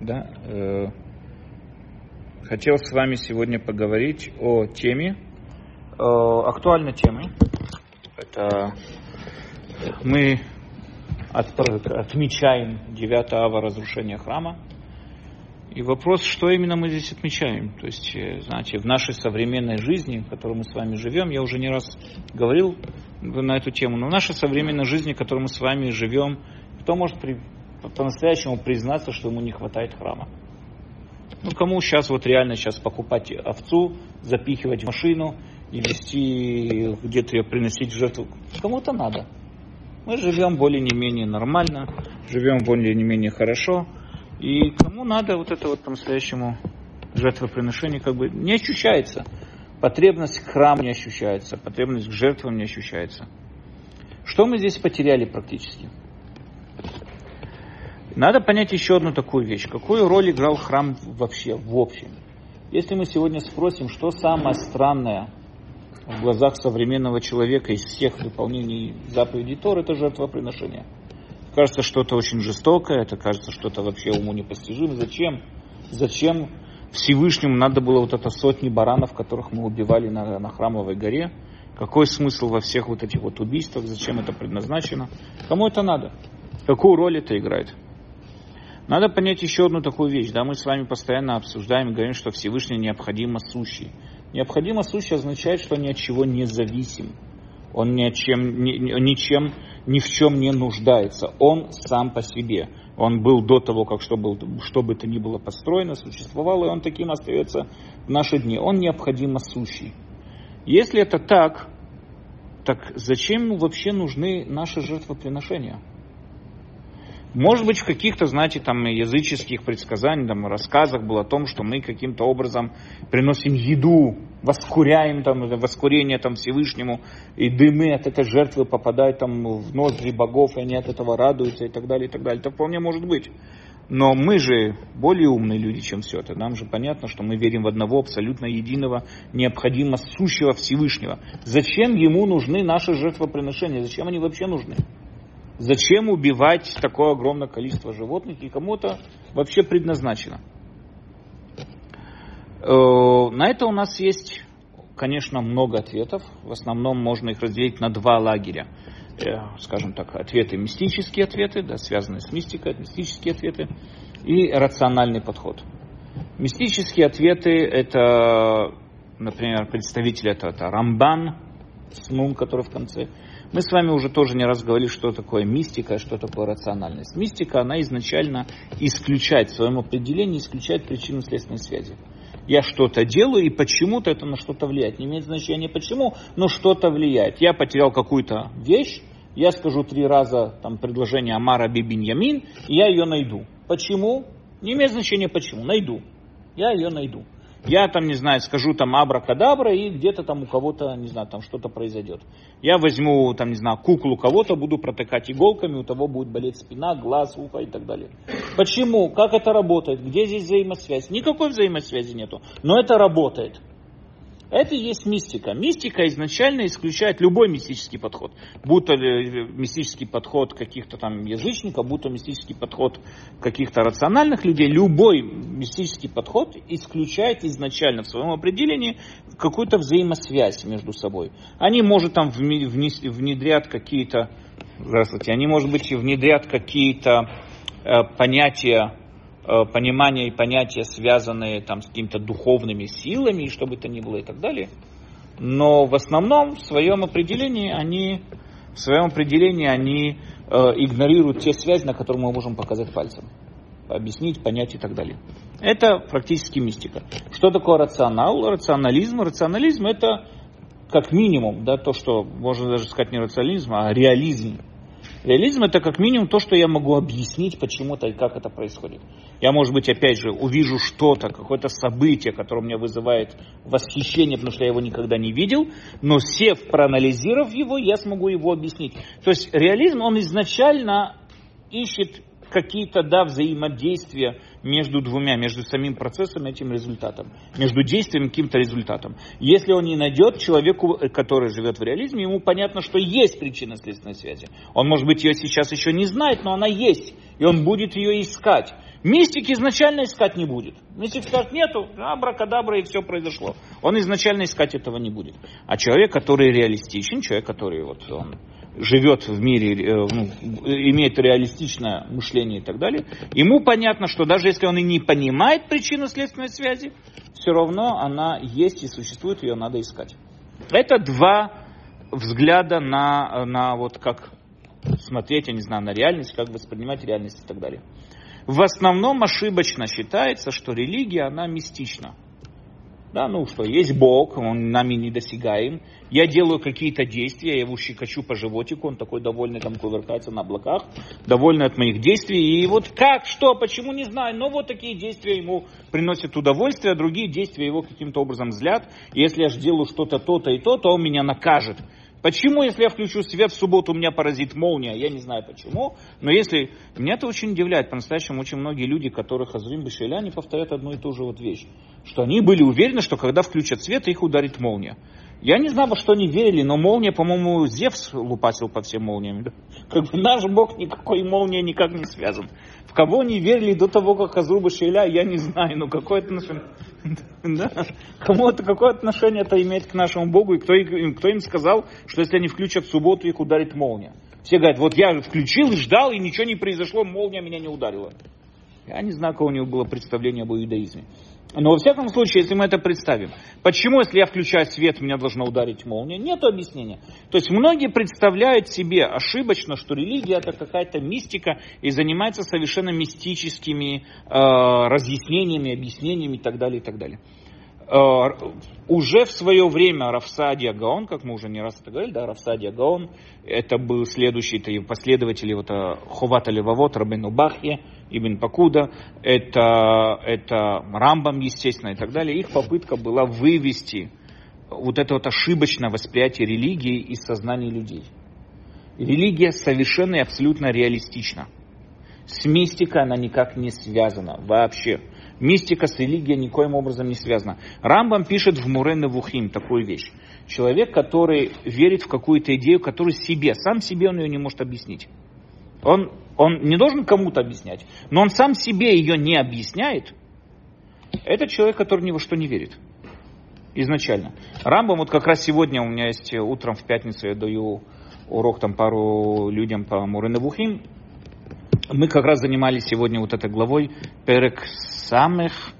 Да, э, хотел с вами сегодня поговорить о теме, э, актуальной теме. Это мы от, отмечаем 9 ава разрушения храма. И вопрос, что именно мы здесь отмечаем. То есть, э, знаете, в нашей современной жизни, в которой мы с вами живем, я уже не раз говорил на эту тему, но в нашей современной жизни, в которой мы с вами живем, кто может при, по-настоящему признаться, что ему не хватает храма? Ну, кому сейчас вот реально сейчас покупать овцу, запихивать в машину и вести где-то ее приносить в жертву? Кому-то надо. Мы живем более-не-менее нормально, живем более-не-менее хорошо. И кому надо вот это вот по-настоящему жертвоприношение, как бы не ощущается. Потребность к храму не ощущается, потребность к жертвам не ощущается. Что мы здесь потеряли практически? Надо понять еще одну такую вещь. Какую роль играл храм вообще, в общем? Если мы сегодня спросим, что самое странное в глазах современного человека из всех выполнений заповедей Тор, это жертвоприношение. Кажется, что-то очень жестокое, это кажется, что-то вообще уму непостижимо. Зачем? Зачем Всевышнему надо было вот это сотни баранов, которых мы убивали на, на храмовой горе? Какой смысл во всех вот этих вот убийствах? Зачем это предназначено? Кому это надо? Какую роль это играет? Надо понять еще одну такую вещь. Да, мы с вами постоянно обсуждаем говорим, что Всевышний необходимо сущий. Необходимо сущий означает, что ни от чего не зависим. Он ни, от чем, ни, ничем, ни в чем не нуждается. Он сам по себе. Он был до того, как что, был, что бы то ни было построено, существовало, и он таким остается в наши дни. Он необходимо сущий. Если это так, так зачем вообще нужны наши жертвоприношения? Может быть, в каких-то, знаете, там языческих предсказаниях, там, рассказах было о том, что мы каким-то образом приносим еду, воскуряем там, воскурение там Всевышнему, и дымы от этой жертвы попадают там в ноздри богов, и они от этого радуются, и так далее, и так далее. Это вполне может быть. Но мы же более умные люди, чем все это. Нам же понятно, что мы верим в одного абсолютно единого, необходимо сущего Всевышнего. Зачем ему нужны наши жертвоприношения? Зачем они вообще нужны? Зачем убивать такое огромное количество животных и кому-то вообще предназначено? Э, на это у нас есть, конечно, много ответов. В основном можно их разделить на два лагеря. Э, скажем так, ответы мистические ответы, да, связанные с мистикой, мистические ответы, и рациональный подход. Мистические ответы это, например, представитель этого это Рамбан, с Нун, который в конце, мы с вами уже тоже не раз говорили, что такое мистика, что такое рациональность. Мистика, она изначально исключает, в своем определении исключает причинно-следственные связи. Я что-то делаю, и почему-то это на что-то влияет. Не имеет значения почему, но что-то влияет. Я потерял какую-то вещь, я скажу три раза там, предложение Амара Бибиньямин, и я ее найду. Почему? Не имеет значения почему. Найду. Я ее найду. Я там, не знаю, скажу там абракадабра, и где-то там у кого-то, не знаю, там что-то произойдет. Я возьму, там, не знаю, куклу кого-то, буду протыкать иголками, у того будет болеть спина, глаз, ухо и так далее. Почему? Как это работает? Где здесь взаимосвязь? Никакой взаимосвязи нету, но это работает. Это и есть мистика. Мистика изначально исключает любой мистический подход. Будто ли мистический подход каких-то там язычников, будто мистический подход каких-то рациональных людей. Любой мистический подход исключает изначально в своем определении какую-то взаимосвязь между собой. Они, может, там внедрят какие-то, здравствуйте, они, может быть, внедрят какие-то э, понятия Э, понимания и понятия, связанные там, с какими-то духовными силами, и что бы то ни было и так далее. Но в основном в своем определении они, в своем определении они э, игнорируют те связи, на которые мы можем показать пальцем. Объяснить, понять и так далее. Это практически мистика. Что такое рационал? Рационализм. Рационализм это как минимум, да, то, что можно даже сказать не рационализм, а реализм Реализм это как минимум то, что я могу объяснить почему-то и как это происходит. Я, может быть, опять же, увижу что-то, какое-то событие, которое меня вызывает восхищение, потому что я его никогда не видел, но сев, проанализировав его, я смогу его объяснить. То есть реализм, он изначально ищет какие-то да, взаимодействия между двумя, между самим процессом и этим результатом, между действием и каким-то результатом. Если он не найдет человеку, который живет в реализме, ему понятно, что есть причина следственной связи. Он, может быть, ее сейчас еще не знает, но она есть, и он будет ее искать. Мистик изначально искать не будет. Мистик скажет, нету, абракадабра и все произошло. Он изначально искать этого не будет. А человек, который реалистичен, человек, который вот он живет в мире, э, ну, имеет реалистичное мышление и так далее, ему понятно, что даже если он и не понимает причину следственной связи, все равно она есть и существует, ее надо искать. Это два взгляда на, на вот как смотреть, я не знаю, на реальность, как воспринимать реальность и так далее. В основном ошибочно считается, что религия, она мистична. Да, ну что, есть Бог, он нами недосягаем. Я делаю какие-то действия, я его щекочу по животику, он такой довольный, там кувыркается на облаках, довольный от моих действий. И вот как, что, почему, не знаю, но вот такие действия ему приносят удовольствие, а другие действия его каким-то образом злят. И если я же делаю что-то то-то и то, то он меня накажет. Почему, если я включу свет в субботу, меня поразит молния? Я не знаю почему. Но если... Меня это очень удивляет. По-настоящему очень многие люди, которых Азрим Бешеля, они повторяют одну и ту же вот вещь. Что они были уверены, что когда включат свет, их ударит молния. Я не знаю, во что они верили, но молния, по-моему, Зевс лупасил по всем молниям. Как бы наш Бог никакой молнией никак не связан. В кого они верили до того, как Азруба Шейля, я не знаю, но какое отношение... Да? Кому это какое отношение это имеет к нашему Богу, и кто, кто им сказал, что если они включат в субботу, их ударит молния? Все говорят, вот я включил, ждал, и ничего не произошло, молния меня не ударила. Я не знаю, какое у него было представление об иудаизме. Но во всяком случае, если мы это представим, почему, если я включаю свет, меня должна ударить молния, нет объяснения. То есть многие представляют себе ошибочно, что религия это какая-то мистика и занимается совершенно мистическими э, разъяснениями, объяснениями и так далее, и так далее. Э, уже в свое время Рафсадия Гаон, как мы уже не раз это говорили, да, Рафсадия Гаон, это был следующий это последователь вот, э, Хувата Левовод, Рабину Бахье, Ибн Пакуда, это, это Рамбам, естественно, и так далее. Их попытка была вывести вот это вот ошибочное восприятие религии из сознания людей. Религия совершенно и абсолютно реалистична. С мистикой она никак не связана вообще. Мистика с религией никоим образом не связана. Рамбам пишет в Мурен Вухим такую вещь. Человек, который верит в какую-то идею, которую себе, сам себе он ее не может объяснить. Он, он не должен кому-то объяснять, но он сам себе ее не объясняет. Это человек, который ни во что не верит. Изначально. Рамбам, вот как раз сегодня у меня есть утром в пятницу, я даю урок там пару людям по Мурен Вухим. Мы как раз занимались сегодня вот этой главой Перек самых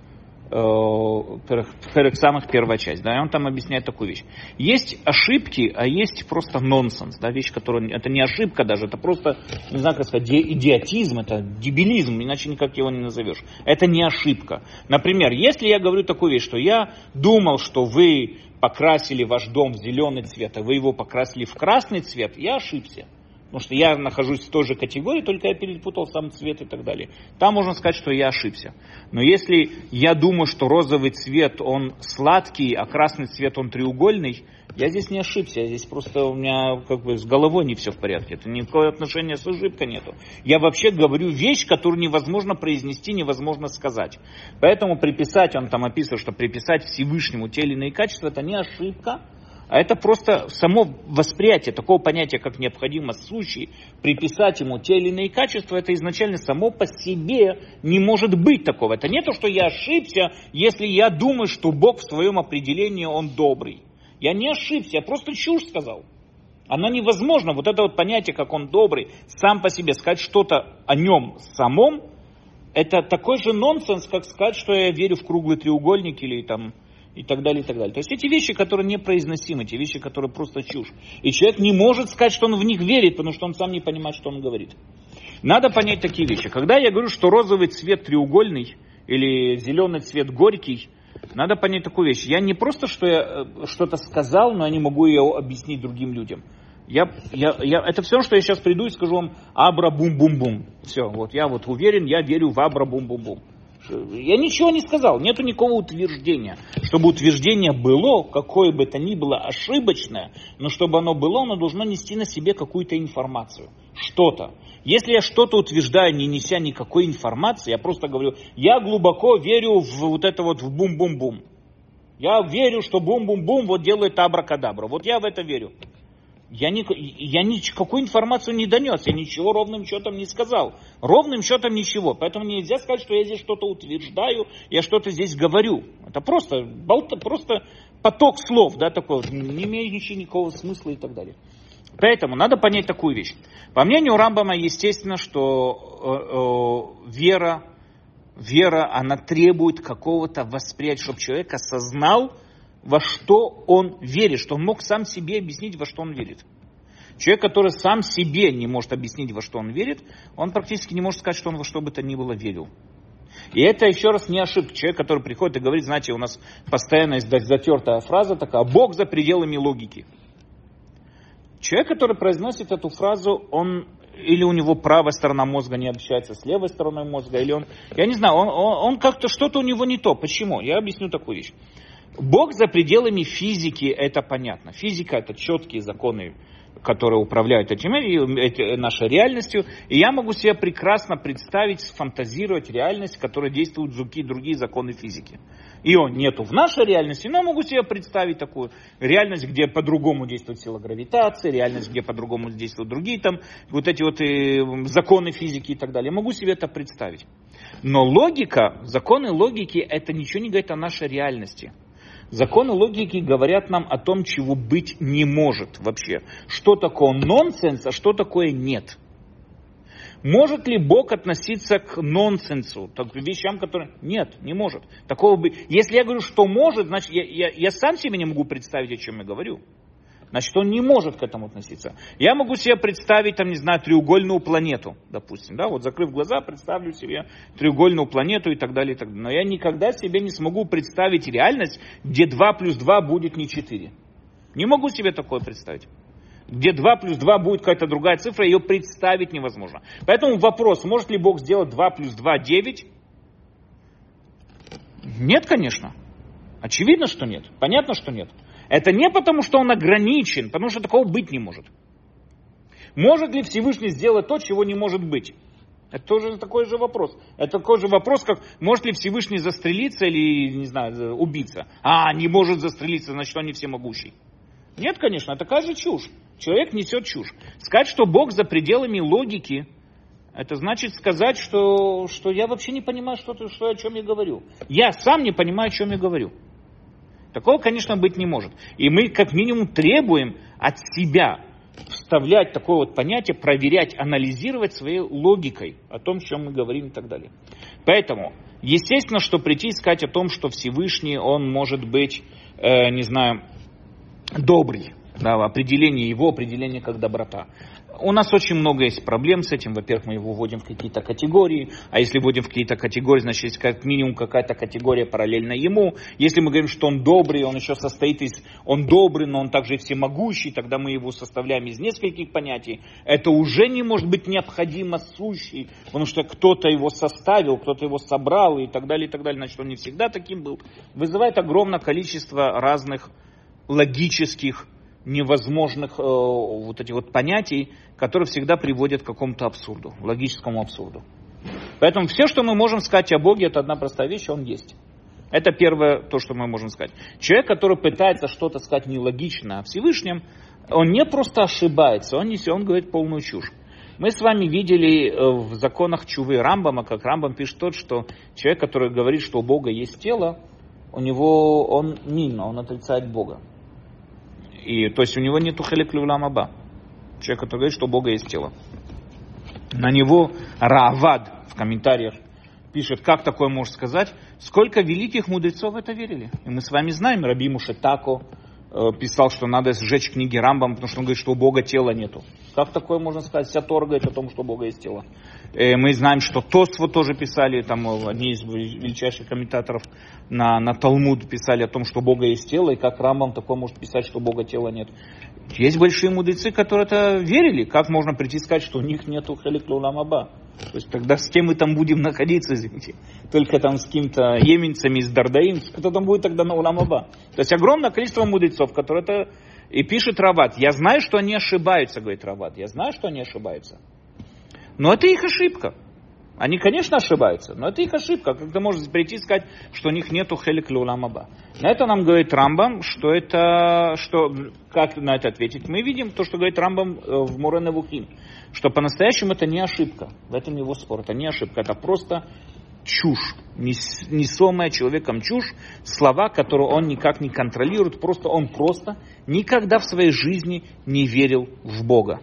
Перек самых первая часть, да, и он там объясняет такую вещь. Есть ошибки, а есть просто нонсенс, да, вещь, которая, это не ошибка даже, это просто, не знаю, как сказать, идиотизм, это дебилизм, иначе никак его не назовешь. Это не ошибка. Например, если я говорю такую вещь, что я думал, что вы покрасили ваш дом в зеленый цвет, а вы его покрасили в красный цвет, я ошибся. Потому что я нахожусь в той же категории, только я перепутал сам цвет и так далее. Там можно сказать, что я ошибся. Но если я думаю, что розовый цвет, он сладкий, а красный цвет, он треугольный, я здесь не ошибся. Здесь просто у меня как бы с головой не все в порядке. Это никакое отношение с ошибкой нету. Я вообще говорю вещь, которую невозможно произнести, невозможно сказать. Поэтому приписать, он там описывает, что приписать Всевышнему те или иные качества, это не ошибка, а это просто само восприятие такого понятия, как необходимость сущий, приписать ему те или иные качества, это изначально само по себе не может быть такого. Это не то, что я ошибся, если я думаю, что Бог в своем определении, Он добрый. Я не ошибся, я просто чушь сказал. Оно невозможно, вот это вот понятие, как он добрый, сам по себе, сказать что-то о нем самом, это такой же нонсенс, как сказать, что я верю в круглый треугольник или там и так далее, и так далее. То есть эти вещи, которые непроизносимы, те вещи, которые просто чушь. И человек не может сказать, что он в них верит, потому что он сам не понимает, что он говорит. Надо понять такие вещи. Когда я говорю, что розовый цвет треугольный или зеленый цвет горький, надо понять такую вещь. Я не просто что я э, что-то сказал, но я не могу ее объяснить другим людям. Я, я, я, это все, что я сейчас приду и скажу вам абра-бум-бум-бум. Все, вот я вот уверен, я верю в абра-бум-бум-бум. Я ничего не сказал, нету никакого утверждения. Чтобы утверждение было, какое бы это ни было ошибочное, но чтобы оно было, оно должно нести на себе какую-то информацию. что-то. Если я что-то утверждаю, не неся никакой информации, я просто говорю, я глубоко верю в вот это вот в бум-бум-бум. Я верю, что бум-бум-бум вот делает абракадабра. Вот я в это верю. Я, ни, я никакую информацию не донес, я ничего ровным счетом не сказал. Ровным счетом ничего. Поэтому нельзя сказать, что я здесь что-то утверждаю, я что-то здесь говорю. Это просто, болта, просто поток слов, да, такой, не имеющий никакого смысла и так далее. Поэтому надо понять такую вещь. По мнению Рамбама, естественно, что э, э, вера, вера, она требует какого-то восприятия, чтобы человек осознал, во что он верит, что он мог сам себе объяснить, во что он верит. Человек, который сам себе не может объяснить, во что он верит, он практически не может сказать, что он во что бы то ни было верил. И это еще раз не ошибка. Человек, который приходит и говорит, знаете, у нас постоянно затертая фраза такая, Бог за пределами логики. Человек, который произносит эту фразу, он или у него правая сторона мозга не общается с левой стороной мозга, или он, я не знаю, он, он, он как-то что-то у него не то. Почему? Я объясню такую вещь. Бог за пределами физики, это понятно. Физика это четкие законы, которые управляют этим, эти, нашей реальностью. И я могу себе прекрасно представить, сфантазировать реальность, которая действует другие, другие законы физики. Ее нету в нашей реальности, но могу себе представить такую реальность, где по-другому действует сила гравитации, реальность, где по-другому действуют другие там, вот эти вот и э, законы физики и так далее. могу себе это представить. Но логика, законы логики, это ничего не говорит о нашей реальности. Законы логики говорят нам о том, чего быть не может вообще. Что такое нонсенс, а что такое нет. Может ли Бог относиться к нонсенсу, к вещам, которые... Нет, не может. Такого бы... Если я говорю, что может, значит, я, я, я сам себе не могу представить, о чем я говорю. Значит, он не может к этому относиться. Я могу себе представить, там, не знаю, треугольную планету, допустим, да, вот закрыв глаза, представлю себе треугольную планету и так далее, и так далее. Но я никогда себе не смогу представить реальность, где 2 плюс 2 будет не 4. Не могу себе такое представить. Где 2 плюс 2 будет какая-то другая цифра, ее представить невозможно. Поэтому вопрос, может ли Бог сделать 2 плюс 2 9? Нет, конечно. Очевидно, что нет. Понятно, что нет. Это не потому, что он ограничен, потому что такого быть не может. Может ли Всевышний сделать то, чего не может быть? Это тоже такой же вопрос. Это такой же вопрос, как может ли Всевышний застрелиться или, не знаю, убиться. А, не может застрелиться, значит, он не всемогущий. Нет, конечно, такая же чушь. Человек несет чушь. Сказать, что Бог за пределами логики, это значит сказать, что, что я вообще не понимаю, что, что, о чем я говорю. Я сам не понимаю, о чем я говорю. Такого, конечно, быть не может. И мы как минимум требуем от себя вставлять такое вот понятие, проверять, анализировать своей логикой о том, о чем мы говорим и так далее. Поэтому, естественно, что прийти и сказать о том, что Всевышний, он может быть, э, не знаю, добрый, да, определение его, определение как доброта. У нас очень много есть проблем с этим. Во-первых, мы его вводим в какие-то категории, а если вводим в какие-то категории, значит, есть как минимум какая-то категория параллельно ему. Если мы говорим, что он добрый, он еще состоит из... Он добрый, но он также и всемогущий, тогда мы его составляем из нескольких понятий. Это уже не может быть необходимо сущий, потому что кто-то его составил, кто-то его собрал и так далее, и так далее. Значит, он не всегда таким был. Вызывает огромное количество разных логических невозможных э, вот этих вот понятий, которые всегда приводят к какому-то абсурду, логическому абсурду. Поэтому все, что мы можем сказать о Боге, это одна простая вещь, Он есть. Это первое, то, что мы можем сказать. Человек, который пытается что-то сказать нелогично о Всевышнем, он не просто ошибается, он, не, он говорит полную чушь. Мы с вами видели э, в законах Чувы Рамбама, как Рамбам пишет тот, что человек, который говорит, что у Бога есть тело, у него он мимо, он отрицает Бога. И, то есть у него нету хелек аба. Человек, который говорит, что у Бога есть тело. На него Равад в комментариях пишет, как такое можно сказать, сколько великих мудрецов это верили. И мы с вами знаем, Раби Мушетако э, писал, что надо сжечь книги Рамбам, потому что он говорит, что у Бога тела нету. Как такое можно сказать? Вся Тора о том, что Бога есть тело. Э, мы знаем, что Тосфо тоже писали, там э, одни из величайших комментаторов на, на Талмуд писали о том, что Бога есть тело, и как Рамбам такое может писать, что Бога тела нет. Есть большие мудрецы, которые это верили. Как можно прийти сказать, что у них нету халиклуламаба? То есть тогда с кем мы там будем находиться, извините? Только там с кем-то еменцами из Дардаим, кто там будет тогда на Уламаба? То есть огромное количество мудрецов, которые это И пишет Рават, я знаю, что они ошибаются, говорит Рават, я знаю, что они ошибаются. Но это их ошибка. Они, конечно, ошибаются, но это их ошибка. Как ты можешь прийти и сказать, что у них нету хелик люламаба. На это нам говорит Рамбам, что это, что, как на это ответить? Мы видим то, что говорит Рамбам э, в Мурене Вухим, что по-настоящему это не ошибка. В этом его спор. Это не ошибка, это просто чушь, несомая человеком чушь, слова, которые он никак не контролирует, просто он просто никогда в своей жизни не верил в Бога.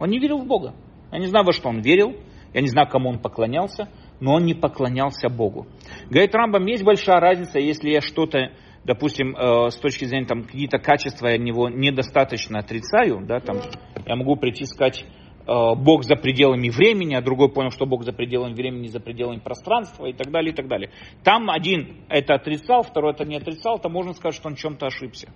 Он не верил в Бога. Я не знаю, во что он верил, я не знаю, кому он поклонялся, но он не поклонялся Богу. Говорит Рамбам, есть большая разница, если я что-то, допустим, э, с точки зрения там, какие-то качества я него недостаточно отрицаю, да, там, я могу прийти сказать, э, Бог за пределами времени, а другой понял, что Бог за пределами времени, за пределами пространства и так далее, и так далее. Там один это отрицал, второй это не отрицал, то можно сказать, что он чем-то ошибся.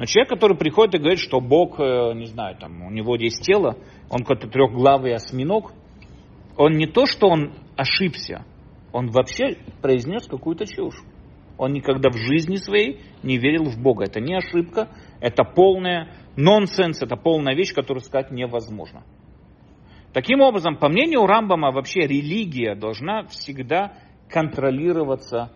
Но человек, который приходит и говорит, что Бог, э, не знаю, там, у него есть тело, он какой-то трехглавый осьминог, он не то, что он ошибся, он вообще произнес какую-то чушь. Он никогда в жизни своей не верил в Бога. Это не ошибка, это полная нонсенс, это полная вещь, которую сказать невозможно. Таким образом, по мнению Рамбама, вообще религия должна всегда контролироваться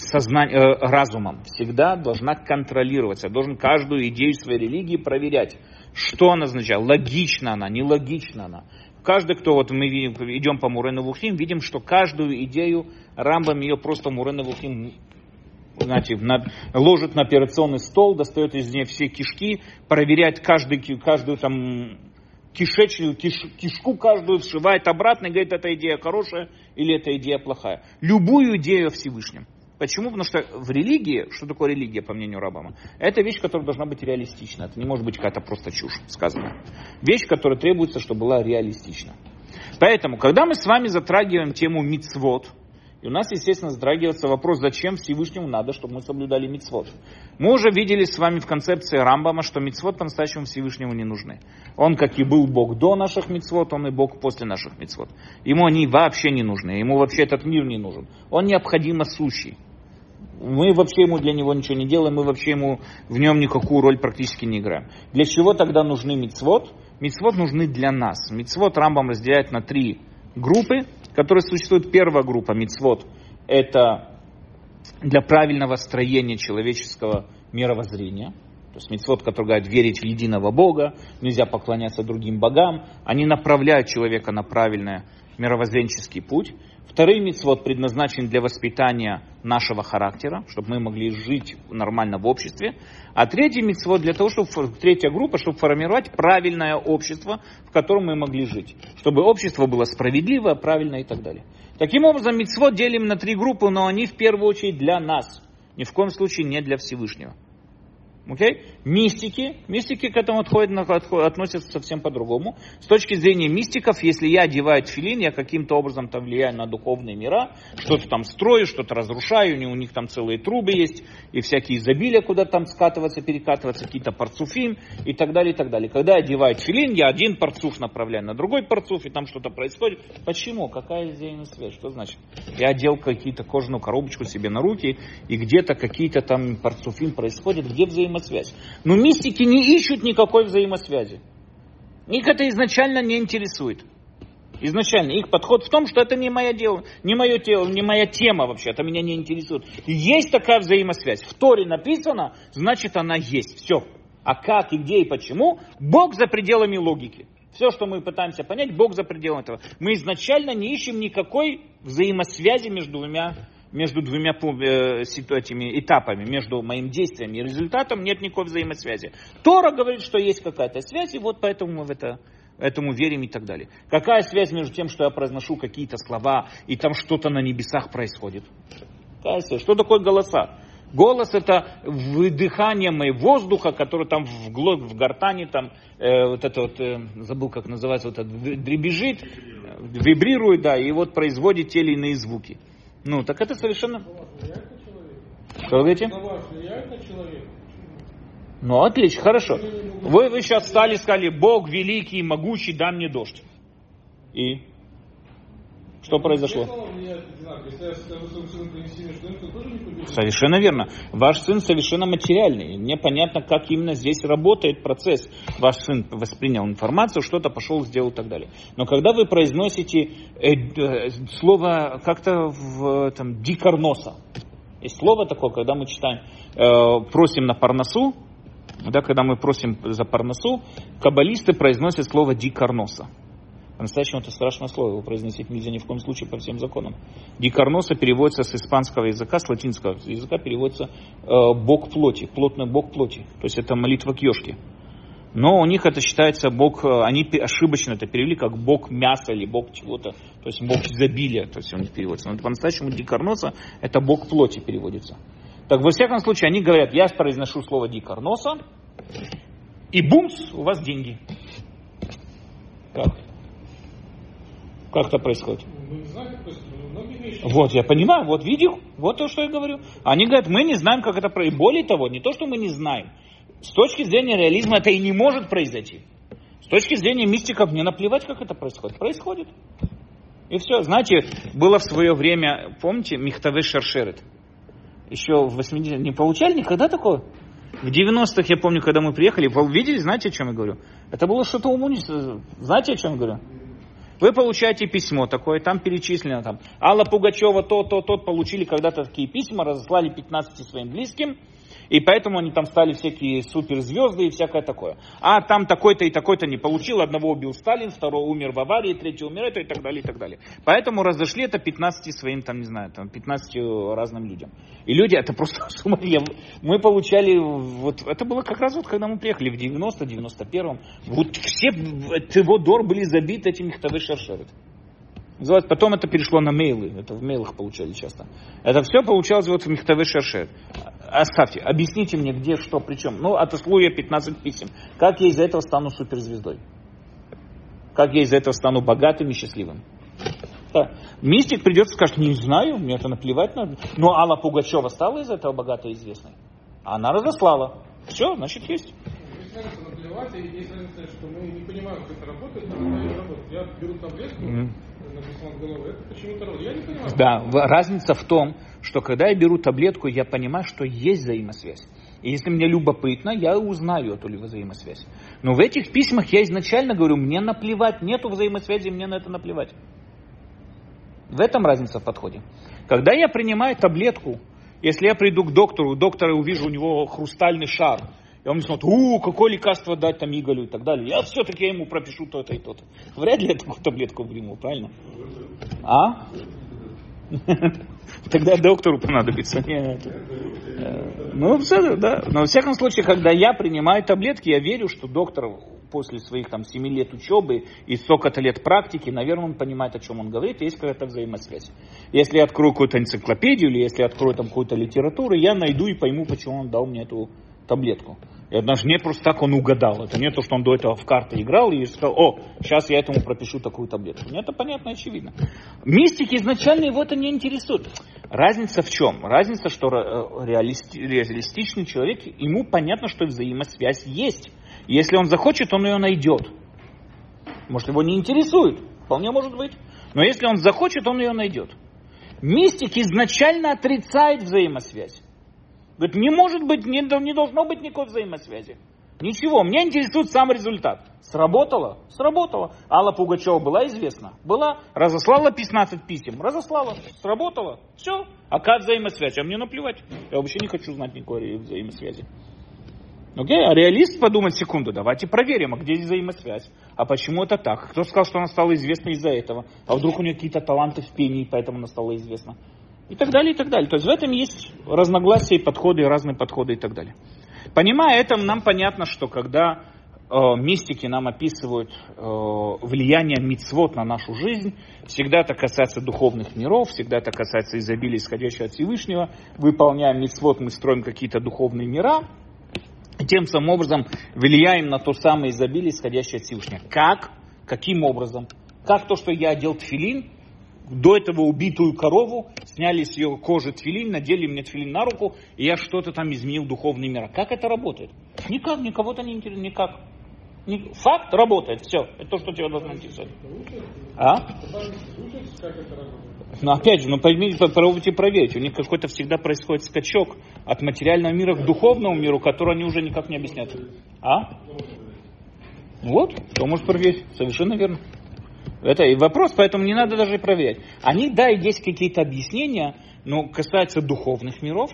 сознание, э, разумом, всегда должна контролироваться. Должен каждую идею своей религии проверять, что она означает, логична она, нелогична она. Каждый, кто вот мы видим, идем по Мурену Вухим, видим, что каждую идею Рамбам ее просто Мурену Вухим знаете, на, ложит на операционный стол, достает из нее все кишки, проверяет каждый, каждую там кишечную, киш, кишку каждую, сшивает обратно и говорит, эта идея хорошая или эта идея плохая. Любую идею о Всевышнем. Почему? Потому что в религии, что такое религия, по мнению Рабама? Это вещь, которая должна быть реалистична. Это не может быть какая-то просто чушь сказанная. Вещь, которая требуется, чтобы была реалистична. Поэтому, когда мы с вами затрагиваем тему мицвод, и у нас, естественно, затрагивается вопрос, зачем Всевышнему надо, чтобы мы соблюдали мицвод. Мы уже видели с вами в концепции Рамбама, что мицвод по-настоящему Всевышнему не нужны. Он, как и был Бог до наших мицвод, он и Бог после наших мицвод. Ему они вообще не нужны, ему вообще этот мир не нужен. Он необходимо сущий. Мы вообще ему для него ничего не делаем, мы вообще ему в нем никакую роль практически не играем. Для чего тогда нужны мицвод? Мицвод нужны для нас. Мицвод Рамбам разделяет на три группы, которые существуют. Первая группа мицвод – это для правильного строения человеческого мировоззрения. То есть мицвод, который говорит верить в единого Бога, нельзя поклоняться другим богам. Они направляют человека на правильный мировоззренческий путь. Второй мицвод предназначен для воспитания нашего характера, чтобы мы могли жить нормально в обществе. А третий мицвод для того, чтобы, третья группа, чтобы формировать правильное общество, в котором мы могли жить. Чтобы общество было справедливое, правильное и так далее. Таким образом, мицвод делим на три группы, но они в первую очередь для нас. Ни в коем случае не для Всевышнего. Okay? Мистики, мистики к этому отходят, относятся совсем по-другому. С точки зрения мистиков, если я одеваю тфилин, я каким-то образом там влияю на духовные мира, что-то там строю, что-то разрушаю, у них там целые трубы есть, и всякие изобилия, куда там скатываться, перекатываться, какие-то парцуфим и так далее, и так далее. Когда я одеваю тфилин, я один парцуф направляю на другой парцуф, и там что-то происходит. Почему? Какая взаимосвязь? Что значит? Я одел какие-то кожаную коробочку себе на руки, и где-то какие-то там парцуфим происходят, где взаимосвязь? Взаимосвязь. Но мистики не ищут никакой взаимосвязи. Их это изначально не интересует. Изначально их подход в том, что это не мое дело, не мое тело, не моя тема вообще, это меня не интересует. Есть такая взаимосвязь. В Торе написано, значит она есть. Все. А как и где и почему, Бог за пределами логики. Все, что мы пытаемся понять, Бог за пределами этого. Мы изначально не ищем никакой взаимосвязи между двумя между двумя э, этими этапами, между моим действием и результатом нет никакой взаимосвязи. Тора говорит, что есть какая-то связь, и вот поэтому мы в это этому верим и так далее. Какая связь между тем, что я произношу какие-то слова, и там что-то на небесах происходит? Какая связь? Что такое голоса? Голос это выдыхание моего воздуха, который там в, глот, в гортане, там, э, вот это вот, э, забыл как называется, вот это дребезжит, вибрирует, да, и вот производит те или иные звуки. Ну, так это совершенно... Что вы говорите? Ну, отлично, хорошо. Вы, вы сейчас стали сказали, Бог великий и могучий, дай мне дождь. И? Что произошло? Совершенно верно. Ваш сын совершенно материальный. Мне понятно, как именно здесь работает процесс. Ваш сын воспринял информацию, что-то пошел, сделал и так далее. Но когда вы произносите э, э, слово как-то в там, дикарноса, есть слово такое, когда мы читаем, э, просим на парносу, да, когда мы просим за парносу, каббалисты произносят слово дикарноса. По-настоящему это страшное слово, его произносить нельзя ни в коем случае по всем законам. Дикарноса переводится с испанского языка, с латинского языка переводится э, бог плоти, плотный бог плоти. То есть это молитва к ешке. Но у них это считается бог, э, они ошибочно это перевели как бог мяса или бог чего-то, то есть бог изобилия, то есть у них переводится. Но по-настоящему дикарноса это бог плоти переводится. Так во всяком случае они говорят, я произношу слово дикарноса, и бумс, у вас деньги. Как? Как это происходит? Вот, я понимаю, вот видел, вот то, что я говорю. Они говорят, мы не знаем, как это происходит. Более того, не то, что мы не знаем. С точки зрения реализма это и не может произойти. С точки зрения мистиков мне наплевать, как это происходит. Происходит. И все. Знаете, было в свое время, помните, Михтаве Шершерет? Еще в 80-х не получали никогда такое? В 90-х, я помню, когда мы приехали, вы видели, знаете, о чем я говорю? Это было что-то умуничество. Знаете, о чем я говорю? Вы получаете письмо такое, там перечислено, там, Алла Пугачева, то, то, тот, получили когда-то такие письма, разослали 15 своим близким, и поэтому они там стали всякие суперзвезды и всякое такое. А там такой-то и такой-то не получил, одного убил Сталин, второго умер в аварии, третий умер это и так далее, и так далее. Поэтому разошли это 15 своим, там, не знаю, там, 15 разным людям. И люди, это просто с ума. Мы получали, вот, это было как раз вот, когда мы приехали в 90-91-м, вот все Теводор были забиты этими хтавы шершерет. Называется, потом это перешло на мейлы, это в мейлах получали часто. Это все получалось вот в Мехтаве Шершет. Оставьте, объясните мне, где, что, причем. Ну, отослу я 15 писем. Как я из-за этого стану суперзвездой? Как я из-за этого стану богатым и счастливым? Да. Мистик придется скажет, не знаю, мне это наплевать надо. Но Алла Пугачева стала из этого богатой и известной. Она разослала. Все, значит, есть. Разница наплевать, и что мы не понимаем, как это работает, это работает. Я беру таблетку, да, разница в том, что когда я беру таблетку, я понимаю, что есть взаимосвязь. И если мне любопытно, я узнаю эту взаимосвязь. Но в этих письмах я изначально говорю, мне наплевать, нету взаимосвязи, мне на это наплевать. В этом разница в подходе. Когда я принимаю таблетку, если я приду к доктору, доктора увижу у него хрустальный шар, и он мне смотрит, у, какое лекарство дать там Иголю и так далее. Я все-таки ему пропишу то-то и то-то. Вряд ли я такую таблетку приму, правильно? А? Тогда доктору понадобится. Нет. Э, ну, да. Но во всяком случае, когда я принимаю таблетки, я верю, что доктор после своих там 7 лет учебы и столько-то лет практики, наверное, он понимает, о чем он говорит, есть какая-то взаимосвязь. Если я открою какую-то энциклопедию или если я открою там какую-то литературу, я найду и пойму, почему он дал мне эту таблетку. И даже не просто так он угадал. Это не то, что он до этого в карты играл и сказал, о, сейчас я этому пропишу такую таблетку. Мне это понятно очевидно. Мистики изначально его это не интересует. Разница в чем? Разница, что э, реалисти, реалистичный человек, ему понятно, что взаимосвязь есть. Если он захочет, он ее найдет. Может, его не интересует. Вполне может быть. Но если он захочет, он ее найдет. Мистик изначально отрицает взаимосвязь. Говорит, не может быть, не, не должно быть никакой взаимосвязи. Ничего, меня интересует сам результат. Сработало? Сработало. Алла Пугачева была известна? Была. Разослала 15 писем? Разослала. Сработало. Все. А как взаимосвязь? А мне наплевать. Я вообще не хочу знать никакой взаимосвязи. Окей, а реалист подумать секунду, давайте проверим, а где взаимосвязь? А почему это так? Кто сказал, что она стала известна из-за этого? А вдруг у нее какие-то таланты в пении, поэтому она стала известна? И так далее, и так далее. То есть в этом есть разногласия, подходы, разные подходы и так далее. Понимая это, нам понятно, что когда э, мистики нам описывают э, влияние мицвод на нашу жизнь, всегда это касается духовных миров, всегда это касается изобилия, исходящего от Всевышнего. Выполняя мицвод, мы строим какие-то духовные мира, и тем самым образом влияем на то самое изобилие, исходящее от Всевышнего. Как? Каким образом? Как то, что я одел тфилин, до этого убитую корову, сняли с ее кожи тфилин, надели мне тфилин на руку, и я что-то там изменил духовный мир. Как это работает? Никак, никого-то не интересно, никак. Факт работает, все. Это то, что тебя должно интересовать. А? Но опять же, ну поймите, попробуйте проверить. У них какой-то всегда происходит скачок от материального мира к духовному миру, который они уже никак не объяснят. А? Вот, кто может проверить? Совершенно верно. Это и вопрос, поэтому не надо даже проверять. Они, да, и есть какие-то объяснения, но касается духовных миров,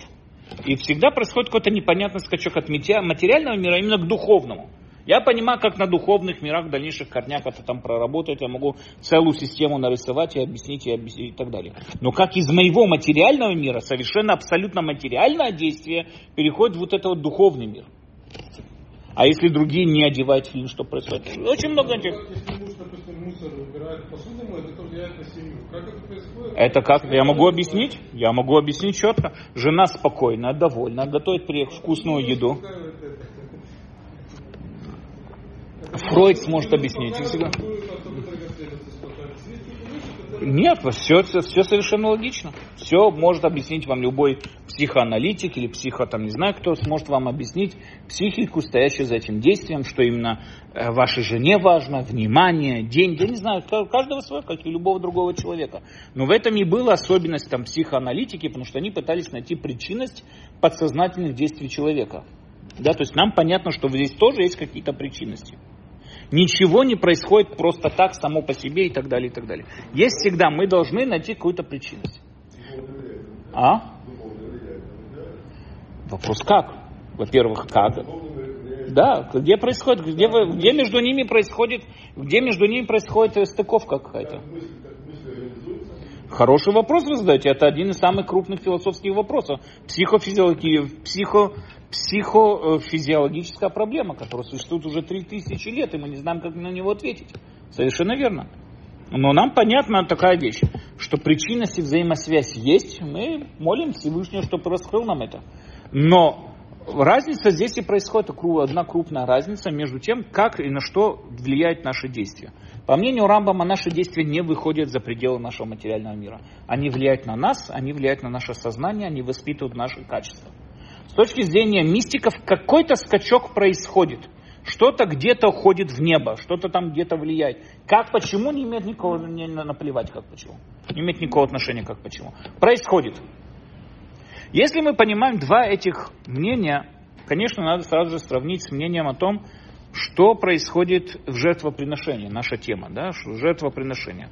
и всегда происходит какой-то непонятный скачок от материального мира именно к духовному. Я понимаю, как на духовных мирах, дальнейших корнях это там проработать, я могу целую систему нарисовать и объяснить, и, объяснить, и так далее. Но как из моего материального мира, совершенно абсолютно материальное действие, переходит в вот это вот духовный мир. А если другие не одевают фильм, что происходит? Очень много это как? Я могу объяснить? Я могу объяснить четко. Жена спокойна, довольна, готовит вкусную еду. Фройд сможет объяснить. Всегда. Нет, все, все совершенно логично. Все может объяснить вам любой психоаналитик или психо, там не знаю кто, сможет вам объяснить психику, стоящую за этим действием, что именно э, вашей жене важно, внимание, деньги, я не знаю, каждого свое, как и любого другого человека. Но в этом и была особенность там психоаналитики, потому что они пытались найти причинность подсознательных действий человека. Да, то есть нам понятно, что здесь тоже есть какие-то причинности. Ничего не происходит просто так, само по себе и так далее, и так далее. Есть всегда, мы должны найти какую-то причинность. А? Вопрос как? Во-первых, как? Да, где происходит, где, где между ними происходит, где между ними происходит стыковка какая-то? Хороший вопрос вы задаете. Это один из самых крупных философских вопросов. Психофизиология, психо, психофизиологическая проблема, которая существует уже 3000 лет, и мы не знаем, как на него ответить. Совершенно верно. Но нам понятна такая вещь, что причинность и взаимосвязь есть, мы молим Всевышнего, чтобы раскрыл нам это. Но разница здесь и происходит, одна крупная разница между тем, как и на что влияет наши действия. По мнению Рамбама, наши действия не выходят за пределы нашего материального мира. Они влияют на нас, они влияют на наше сознание, они воспитывают наши качества. С точки зрения мистиков какой-то скачок происходит. Что-то где-то уходит в небо, что-то там где-то влияет. Как, почему, не имеет никакого, не наплевать, как почему. Не имеет никакого отношения, как почему. Происходит. Если мы понимаем два этих мнения, конечно, надо сразу же сравнить с мнением о том, что происходит в жертвоприношении, наша тема, да, жертвоприношение.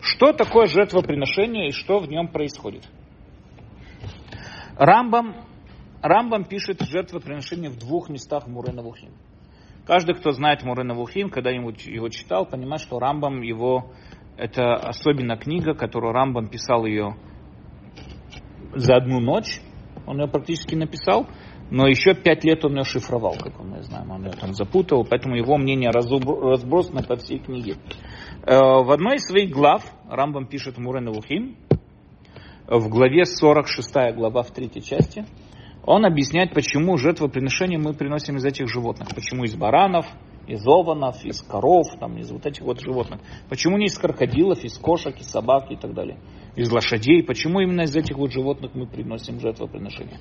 Что такое жертвоприношение и что в нем происходит? Рамбам Рамбам пишет жертвоприношение в двух местах Мурена Вухим. Каждый, кто знает Мурена Вухим, когда-нибудь его читал, понимает, что Рамбам его, это особенно книга, которую Рамбам писал ее за одну ночь, он ее практически написал, но еще пять лет он ее шифровал, как мы знаем, он ее там запутал, поэтому его мнение разбросано по всей книге. Э, в одной из своих глав Рамбам пишет Мурена Вухим, в главе 46 глава в третьей части – он объясняет, почему жертвоприношение мы приносим из этих животных. Почему из баранов, из овонов, из коров, там, из вот этих вот животных. Почему не из крокодилов, из кошек, из собак и так далее. Из лошадей. Почему именно из этих вот животных мы приносим жертвоприношение.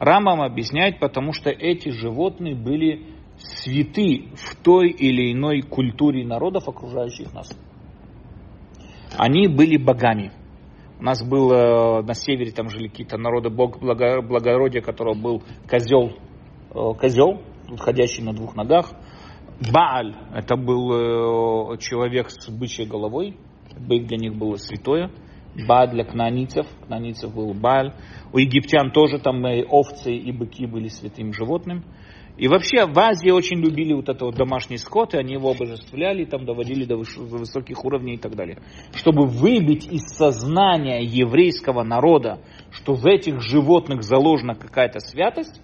Рамам объясняет, потому что эти животные были святы в той или иной культуре народов, окружающих нас. Они были богами. У нас был э, на севере, там жили какие-то народы бог благородия, которого был козел, э, козел, ходящий на двух ногах. Бааль, это был э, человек с бычьей головой, быть для них было святое. Бааль для кнаницев, кнаницев был Бааль. У египтян тоже там овцы и быки были святым животным. И вообще в Азии очень любили вот это вот домашний скот, и они его обожествляли, там доводили до высоких уровней и так далее. Чтобы выбить из сознания еврейского народа, что в этих животных заложена какая-то святость,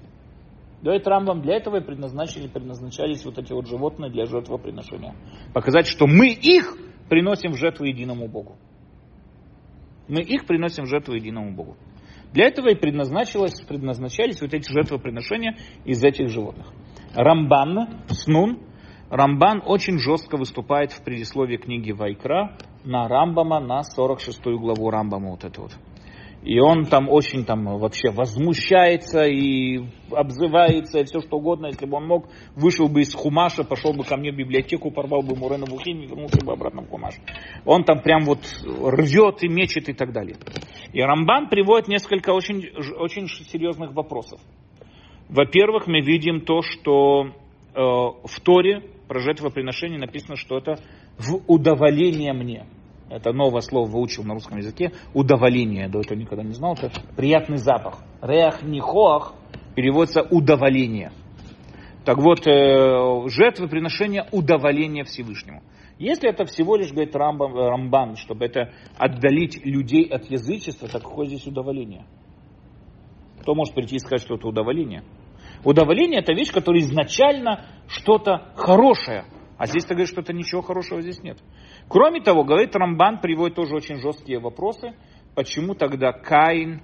Говорит Рамбам, для этого и предназначили, предназначались вот эти вот животные для жертвоприношения. Показать, что мы их приносим в жертву единому Богу. Мы их приносим в жертву единому Богу. Для этого и предназначилось, предназначались вот эти жертвоприношения из этих животных. Рамбан, Снун, Рамбан очень жестко выступает в предисловии книги Вайкра на Рамбама, на 46 главу Рамбама вот это вот. И он там очень там вообще возмущается и обзывается, и все что угодно. Если бы он мог, вышел бы из Хумаша, пошел бы ко мне в библиотеку, порвал бы Мурена Бухим и вернулся бы обратно в Хумаш. Он там прям вот рвет и мечет и так далее. И Рамбан приводит несколько очень, очень серьезных вопросов. Во-первых, мы видим то, что э, в Торе про жертвоприношение написано, что это в удоволение мне. Это новое слово выучил на русском языке. Удоволение. До этого никогда не знал. Это приятный запах. Реах нихоах переводится удоволение. Так вот, э, жертвоприношение удоволения Всевышнему. Если это всего лишь, говорит Рамбан, Рамбан, чтобы это отдалить людей от язычества, так какое здесь удоволение? Кто может прийти и сказать, что это удоволение? Удоволение это вещь, которая изначально что-то хорошее. А здесь ты говоришь, что это ничего хорошего здесь нет. Кроме того, говорит Рамбан, приводит тоже очень жесткие вопросы, почему тогда Каин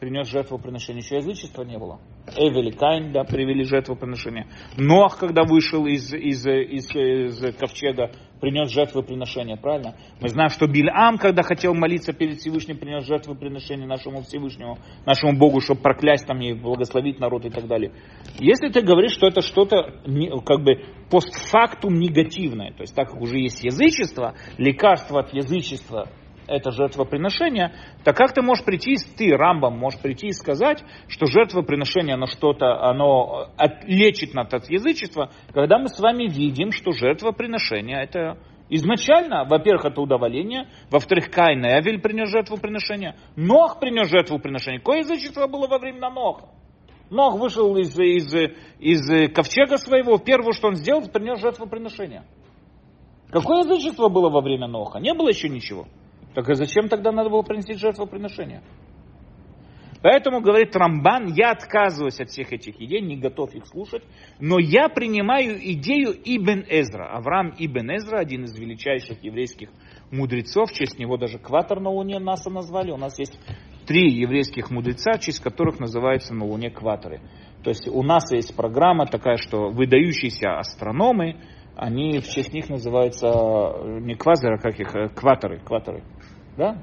принес жертвоприношение, еще язычества не было. Эвели, Каин, да, привели жертвоприношение. Ноах, когда вышел из, из, из, из ковчега, принес жертвоприношение, правильно? Мы знаем, что Бильам, когда хотел молиться перед Всевышним, принес жертвоприношение нашему Всевышнему, нашему Богу, чтобы проклясть там и благословить народ и так далее. Если ты говоришь, что это что-то как бы постфактум негативное, то есть так как уже есть язычество, лекарство от язычества это жертвоприношение, так как ты можешь прийти, ты, Рамбам, можешь прийти и сказать, что жертвоприношение, оно что-то, оно от, лечит нас от язычества, когда мы с вами видим, что жертвоприношение это изначально, во-первых, это удоволение, во-вторых, Каин и Авель принес жертвоприношение, Нох принес жертвоприношение. Какое язычество было во времена Ноха? Нох вышел из, из, из ковчега своего, первое, что он сделал, принес жертвоприношение. Какое язычество было во время Ноха? Не было еще ничего. Так а зачем тогда надо было принести жертвоприношение? Поэтому, говорит Рамбан, я отказываюсь от всех этих идей, не готов их слушать, но я принимаю идею Ибн Эзра. Авраам Ибн Эзра, один из величайших еврейских мудрецов, в честь него даже кватер на Луне НАСА назвали. У нас есть три еврейских мудреца, в честь которых называются на Луне кваторы. То есть у нас есть программа такая, что выдающиеся астрономы, они в честь них называются не квазеры, а как их, э, кваторы, кваторы да?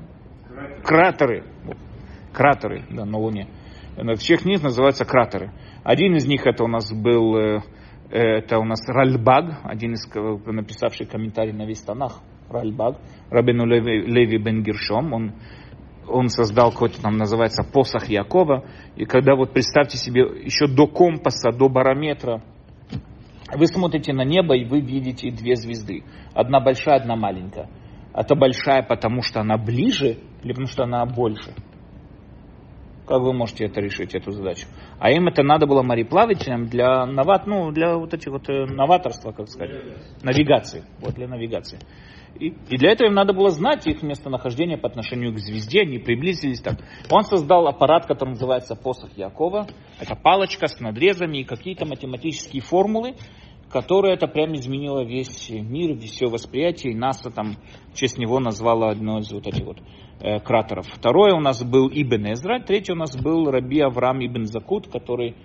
Кратеры. Кратеры, да, на Луне. Всех них называются кратеры. Один из них это у нас был, э, это у нас Ральбаг, один из написавший комментарий на весь Танах, Ральбаг, Рабину Леви, Леви Бен Гершом, он он создал какой-то там называется посох Якова. И когда вот представьте себе еще до компаса, до барометра, вы смотрите на небо и вы видите две звезды. Одна большая, одна маленькая это большая, потому что она ближе или потому что она больше? Как вы можете это решить, эту задачу? А им это надо было мореплавателям для, новат, ну, для вот этих вот э, новаторства, как сказать, навигации. Вот для навигации. И, и для этого им надо было знать их местонахождение по отношению к звезде, они приблизились так. Он создал аппарат, который называется посох Якова. Это палочка с надрезами и какие-то математические формулы, которое это прям изменило весь мир, все восприятие, и НАСА там в честь него назвала одно из вот этих вот э, кратеров. Второе у нас был Ибн Эзра, третье у нас был Раби Авраам Ибн Закут, который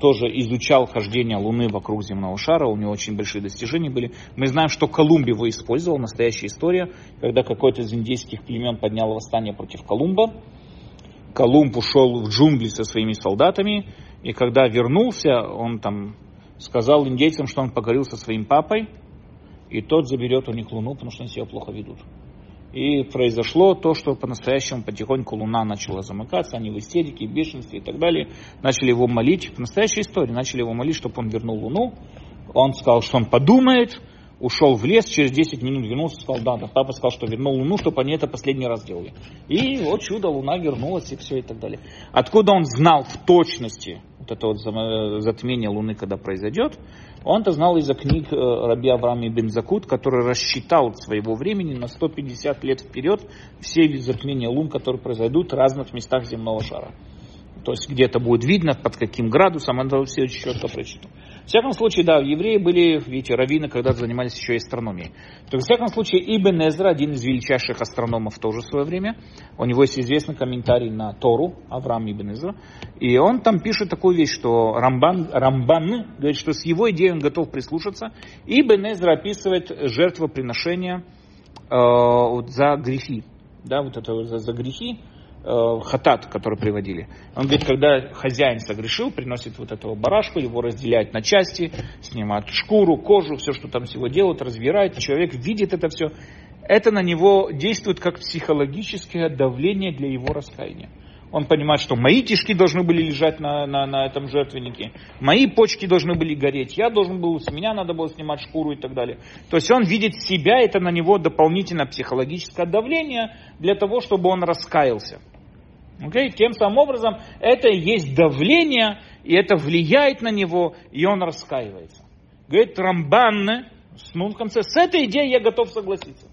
тоже изучал хождение Луны вокруг земного шара, у него очень большие достижения были. Мы знаем, что Колумб его использовал, настоящая история, когда какой-то из индейских племен поднял восстание против Колумба. Колумб ушел в джунгли со своими солдатами, и когда вернулся, он там сказал индейцам, что он поговорил со своим папой, и тот заберет у них луну, потому что они себя плохо ведут. И произошло то, что по-настоящему потихоньку луна начала замыкаться, они в истерике, бешенстве и так далее. Начали его молить, настоящая история, начали его молить, чтобы он вернул луну. Он сказал, что он подумает, ушел в лес, через 10 минут вернулся, сказал, да, папа сказал, что вернул луну, чтобы они это последний раз делали. И вот чудо, луна вернулась и все и так далее. Откуда он знал в точности, вот это вот затмение Луны, когда произойдет, он-то знал из-за книг э, Раби Авраама Бен Закут, который рассчитал своего времени на 150 лет вперед все затмения Лун, которые произойдут в разных местах земного шара. То есть где-то будет видно, под каким градусом, он все очень четко прочитал. Всяком случае, да, евреи были, видите, раввины когда-то занимались еще и астрономией. То есть, в всяком случае, Ибн Эзра, один из величайших астрономов тоже в свое время, у него есть известный комментарий на Тору, Авраам Ибн Эзра, и он там пишет такую вещь, что Рамбан, Рамбан говорит, что с его идеей он готов прислушаться. Ибн Эзра описывает жертвоприношение э, за грехи. Да, вот это за, за грехи, хатат, который приводили. Он говорит, когда хозяин согрешил, приносит вот этого барашку, его разделяет на части, снимает шкуру, кожу, все, что там всего делают, разбирает, человек видит это все. Это на него действует как психологическое давление для его раскаяния. Он понимает, что мои тишки должны были лежать на, на, на этом жертвеннике, мои почки должны были гореть, я должен был, с меня надо было снимать шкуру и так далее. То есть он видит себя, это на него дополнительное психологическое давление для того, чтобы он раскаялся. Okay? Тем самым образом, это и есть давление, и это влияет на него, и он раскаивается. Говорит Рамбан, с ну в конце, с этой идеей я готов согласиться.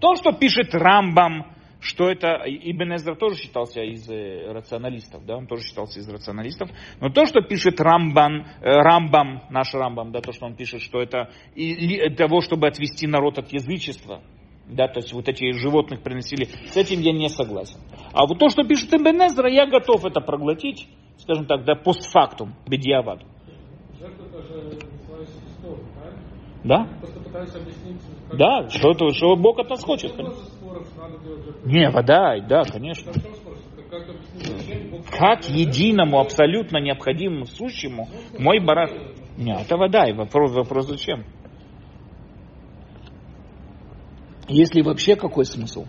То, что пишет Рамбам, что это, Ибн Эзра тоже считался из э, рационалистов, да, он тоже считался из рационалистов, но то, что пишет Рамбан, э, Рамбам, наш Рамбам, да, то, что он пишет, что это и, того, чтобы отвести народ от язычества, да, то есть вот эти животных приносили, с этим я не согласен. А вот то, что пишет Ибн Эзра, я готов это проглотить, скажем так, да, постфактум, бедиавад. Да? Да, что, то, что Бог от нас хочет. Не, вода, да, конечно. Как единому, абсолютно необходимому, сущему, мой барак... Не, это вода, и вопрос, вопрос зачем? Если вообще какой смысл?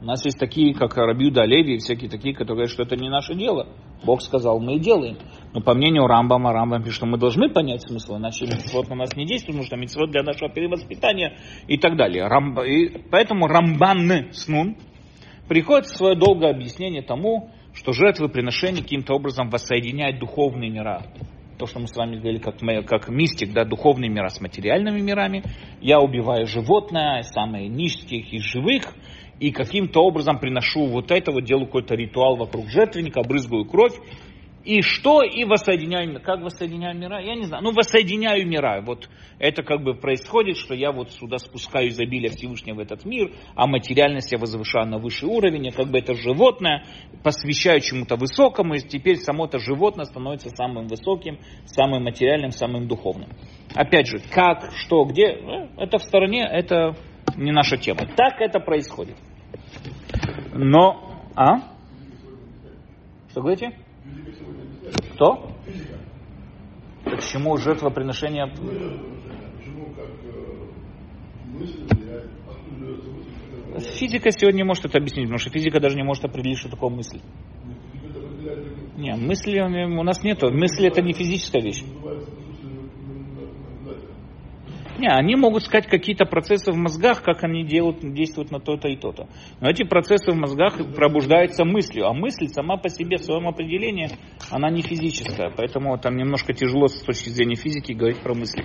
У нас есть такие, как Рабиуда Леви, и всякие такие, которые говорят, что это не наше дело. Бог сказал, мы и делаем. Но по мнению Рамбама, Рамбам пишет, что мы должны понять смысл, иначе митцвот на нас не действует, потому что митцвот для нашего перевоспитания и так далее. Рамба, и поэтому Рамбан Снун приходит свое долгое объяснение тому, что жертвы приношения каким-то образом воссоединяют духовные мира. То, что мы с вами говорили, как, как мистик, да, духовные мира с материальными мирами. Я убиваю животное, самые низких из живых, и каким-то образом приношу вот это, вот делаю какой-то ритуал вокруг жертвенника, брызгаю кровь, и что? И воссоединяю, как воссоединяю мира? Я не знаю. Ну, воссоединяю мира. Вот это как бы происходит, что я вот сюда спускаю изобилие Всевышнего в этот мир, а материальность я возвышаю на высший уровень, и как бы это животное посвящаю чему-то высокому, и теперь само это животное становится самым высоким, самым материальным, самым духовным. Опять же, как, что, где, э, это в стороне, это не наша тема. Так это происходит. Но, а? Что говорите? Кто? Так чему жертвоприношение? Физика сегодня не может это объяснить, потому что физика даже не может определить, что такое мысль. Не, мысли у нас нету. Мысли это не физическая вещь. Не, они могут сказать какие-то процессы в мозгах, как они делают, действуют на то-то и то-то. Но эти процессы в мозгах пробуждаются мыслью. А мысль сама по себе, в своем определении, она не физическая. Поэтому там немножко тяжело с точки зрения физики говорить про мысли.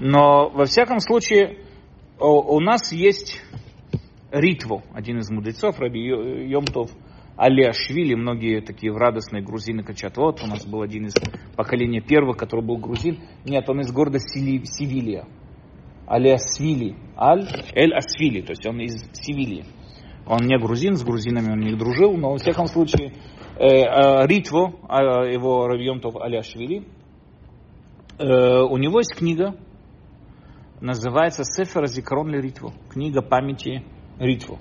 Но во всяком случае, у нас есть Ритву, один из мудрецов, Раби Йомтов, Алиашвили, многие такие радостные грузины кричат, вот у нас был один из поколения первых, который был грузин. Нет, он из города Севилья. Аль-Асвили, Аль-Эль-Асвили, то есть он из Севильи. Он не грузин, с грузинами он не дружил, но во всяком случае э, э, Ритво, э, его Равьемтов Аляшвили, э, у него есть книга, называется Сефер Зикрон Ритво, книга памяти Ритво.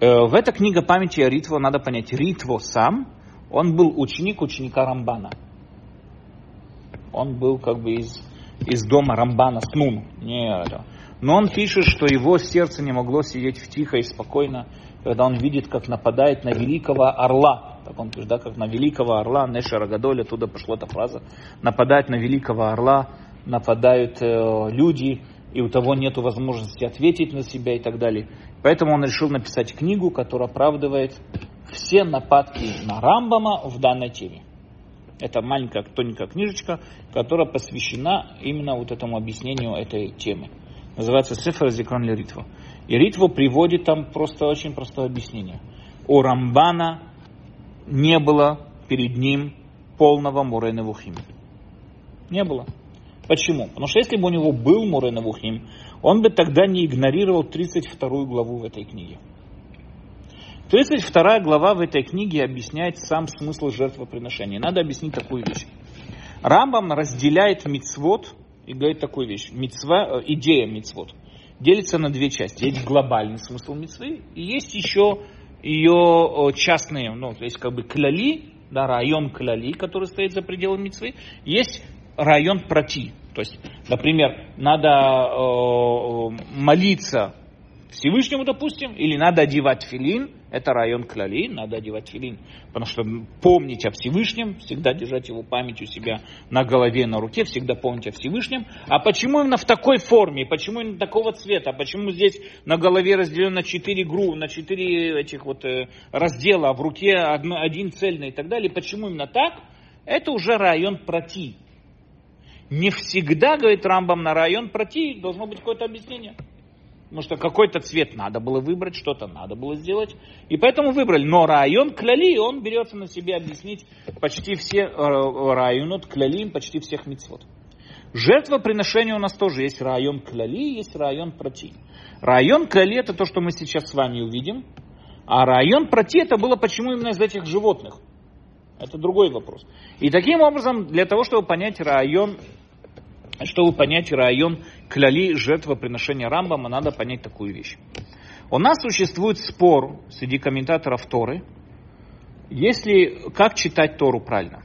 Э, в этой книге памяти Ритво надо понять, Ритво сам, он был ученик ученика Рамбана. Он был как бы из из дома Рамбана Снун. Не. Но он пишет, что его сердце не могло сидеть в тихо и спокойно, когда он видит, как нападает на великого орла. Так он пишет, да, как на великого орла, Неша Рагадоль, оттуда пошла эта фраза. Нападает на великого орла, нападают э, люди, и у того нет возможности ответить на себя и так далее. Поэтому он решил написать книгу, которая оправдывает все нападки на Рамбама в данной теме. Это маленькая тоненькая книжечка, которая посвящена именно вот этому объяснению этой темы. Называется Сефер Зикрон Ритва. И Ритва приводит там просто очень простое объяснение. У Рамбана не было перед ним полного Мурена Вухим. Не было. Почему? Потому что если бы у него был Мурена Вухим, он бы тогда не игнорировал 32 главу в этой книге. 32 глава в этой книге объясняет сам смысл жертвоприношения. Надо объяснить такую вещь. Рамбам разделяет мицвод и говорит такую вещь. Мицва, э, идея мицвод делится на две части. Есть глобальный смысл мицвы и есть еще ее частные, ну, то есть как бы кляли, да, район кляли, который стоит за пределами мецвы, есть район прати. То есть, например, надо э, молиться Всевышнему, допустим, или надо одевать филин, это район Клали, надо одевать филин, потому что помнить о Всевышнем, всегда держать его память у себя на голове, на руке, всегда помнить о Всевышнем. А почему именно в такой форме, почему именно такого цвета, почему здесь на голове разделено четыре гру, на четыре этих вот э, раздела, а в руке один цельный и так далее, почему именно так, это уже район прати. Не всегда, говорит Рамбам, на район прати должно быть какое-то объяснение. Потому что какой-то цвет надо было выбрать, что-то надо было сделать. И поэтому выбрали. Но район кляли, он берется на себя объяснить почти все э, районот кляли, почти всех мецвод. Жертвоприношение у нас тоже есть район кляли, есть район прати. Район кляли это то, что мы сейчас с вами увидим. А район прати это было почему именно из этих животных. Это другой вопрос. И таким образом, для того, чтобы понять район чтобы понять район кляли жертвоприношения Рамбама, надо понять такую вещь. У нас существует спор среди комментаторов Торы, если, как читать Тору правильно.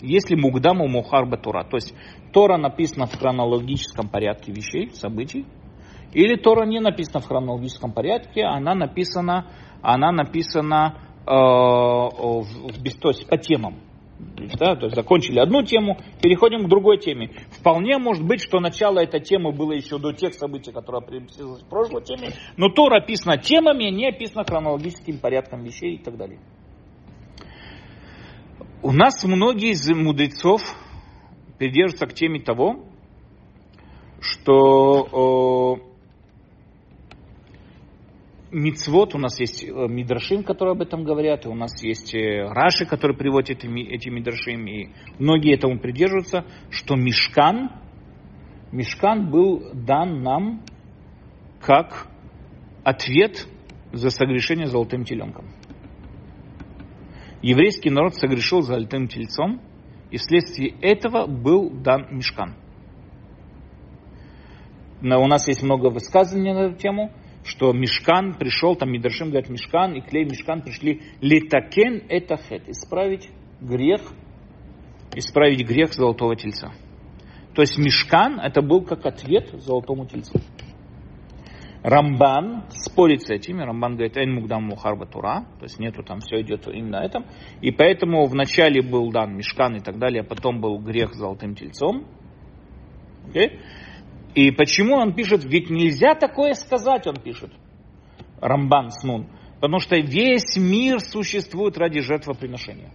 Если Мугдаму Мухарба Тора, то есть Тора написана в хронологическом порядке вещей, событий, или Тора не написана в хронологическом порядке, она написана, она написана э, в, то есть по темам. Да, то есть закончили одну тему, переходим к другой теме. Вполне может быть, что начало этой темы было еще до тех событий, которые описывались в прошлой теме, но Тора описана темами, не описана хронологическим порядком вещей и так далее. У нас многие из мудрецов придерживаются к теме того, что Мицвод, у нас есть э, Мидрашим, которые об этом говорят, и у нас есть э, Раши, которые приводят эти, Мидрашим, и многие этому придерживаются, что Мишкан, Мишкан был дан нам как ответ за согрешение золотым теленком. Еврейский народ согрешил золотым тельцом, и вследствие этого был дан Мишкан. У нас есть много высказываний на эту тему что Мешкан пришел, там Мидрашим говорят Мешкан, и Клей Мешкан пришли литакен это хет, исправить грех, исправить грех золотого тельца. То есть Мешкан это был как ответ золотому тельцу. Рамбан спорит с этим, Рамбан говорит, Эн Мугдам Мухарба Тура, то есть нету там, все идет именно этом. И поэтому вначале был дан Мешкан и так далее, а потом был грех золотым тельцом. Okay? И почему он пишет, ведь нельзя такое сказать, он пишет, Рамбан Снун, потому что весь мир существует ради жертвоприношения.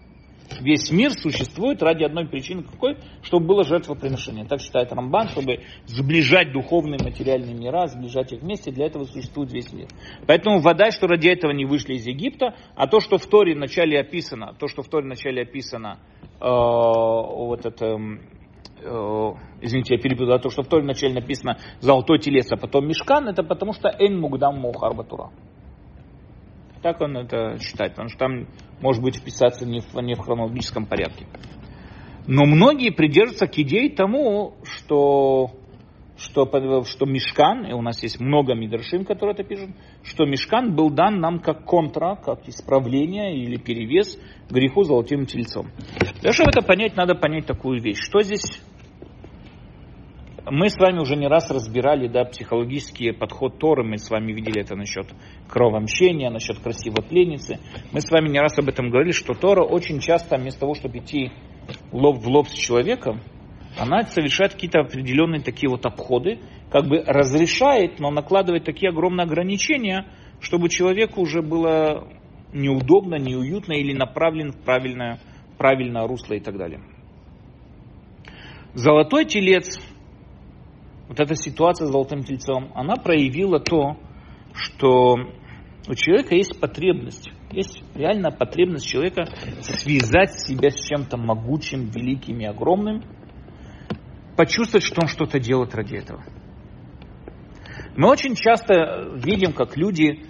Весь мир существует ради одной причины, какой? Чтобы было жертвоприношение. Так считает Рамбан, чтобы сближать духовные и материальные мира, сближать их вместе, для этого существует весь мир. Поэтому вода, что ради этого не вышли из Египта, а то, что в Торе вначале описано, то, что в Торе вначале описано, э, вот это, Э, извините, я перепутал, то, что в Торе вначале написано «золотой телес», а потом «мешкан», это потому что «эн мугдам мухар батура». Так он это считает, потому что там может быть вписаться не в, не в хронологическом порядке. Но многие придерживаются к идее тому, что, что, что Мешкан, и у нас есть много Мидршим, которые это пишут, что Мешкан был дан нам как контра, как исправление или перевес греху золотым тельцом. Для того, чтобы это понять, надо понять такую вещь. Что здесь мы с вами уже не раз разбирали да, психологический подход Торы, мы с вами видели это насчет кровомщения, насчет красивой пленницы. Мы с вами не раз об этом говорили, что Тора очень часто вместо того, чтобы идти лоб в лоб с человеком, она совершает какие-то определенные такие вот обходы, как бы разрешает, но накладывает такие огромные ограничения, чтобы человеку уже было неудобно, неуютно или направлен в правильное, правильное русло и так далее. Золотой телец вот эта ситуация с золотым тельцом, она проявила то, что у человека есть потребность, есть реальная потребность человека связать себя с чем-то могучим, великим и огромным, почувствовать, что он что-то делает ради этого. Мы очень часто видим, как люди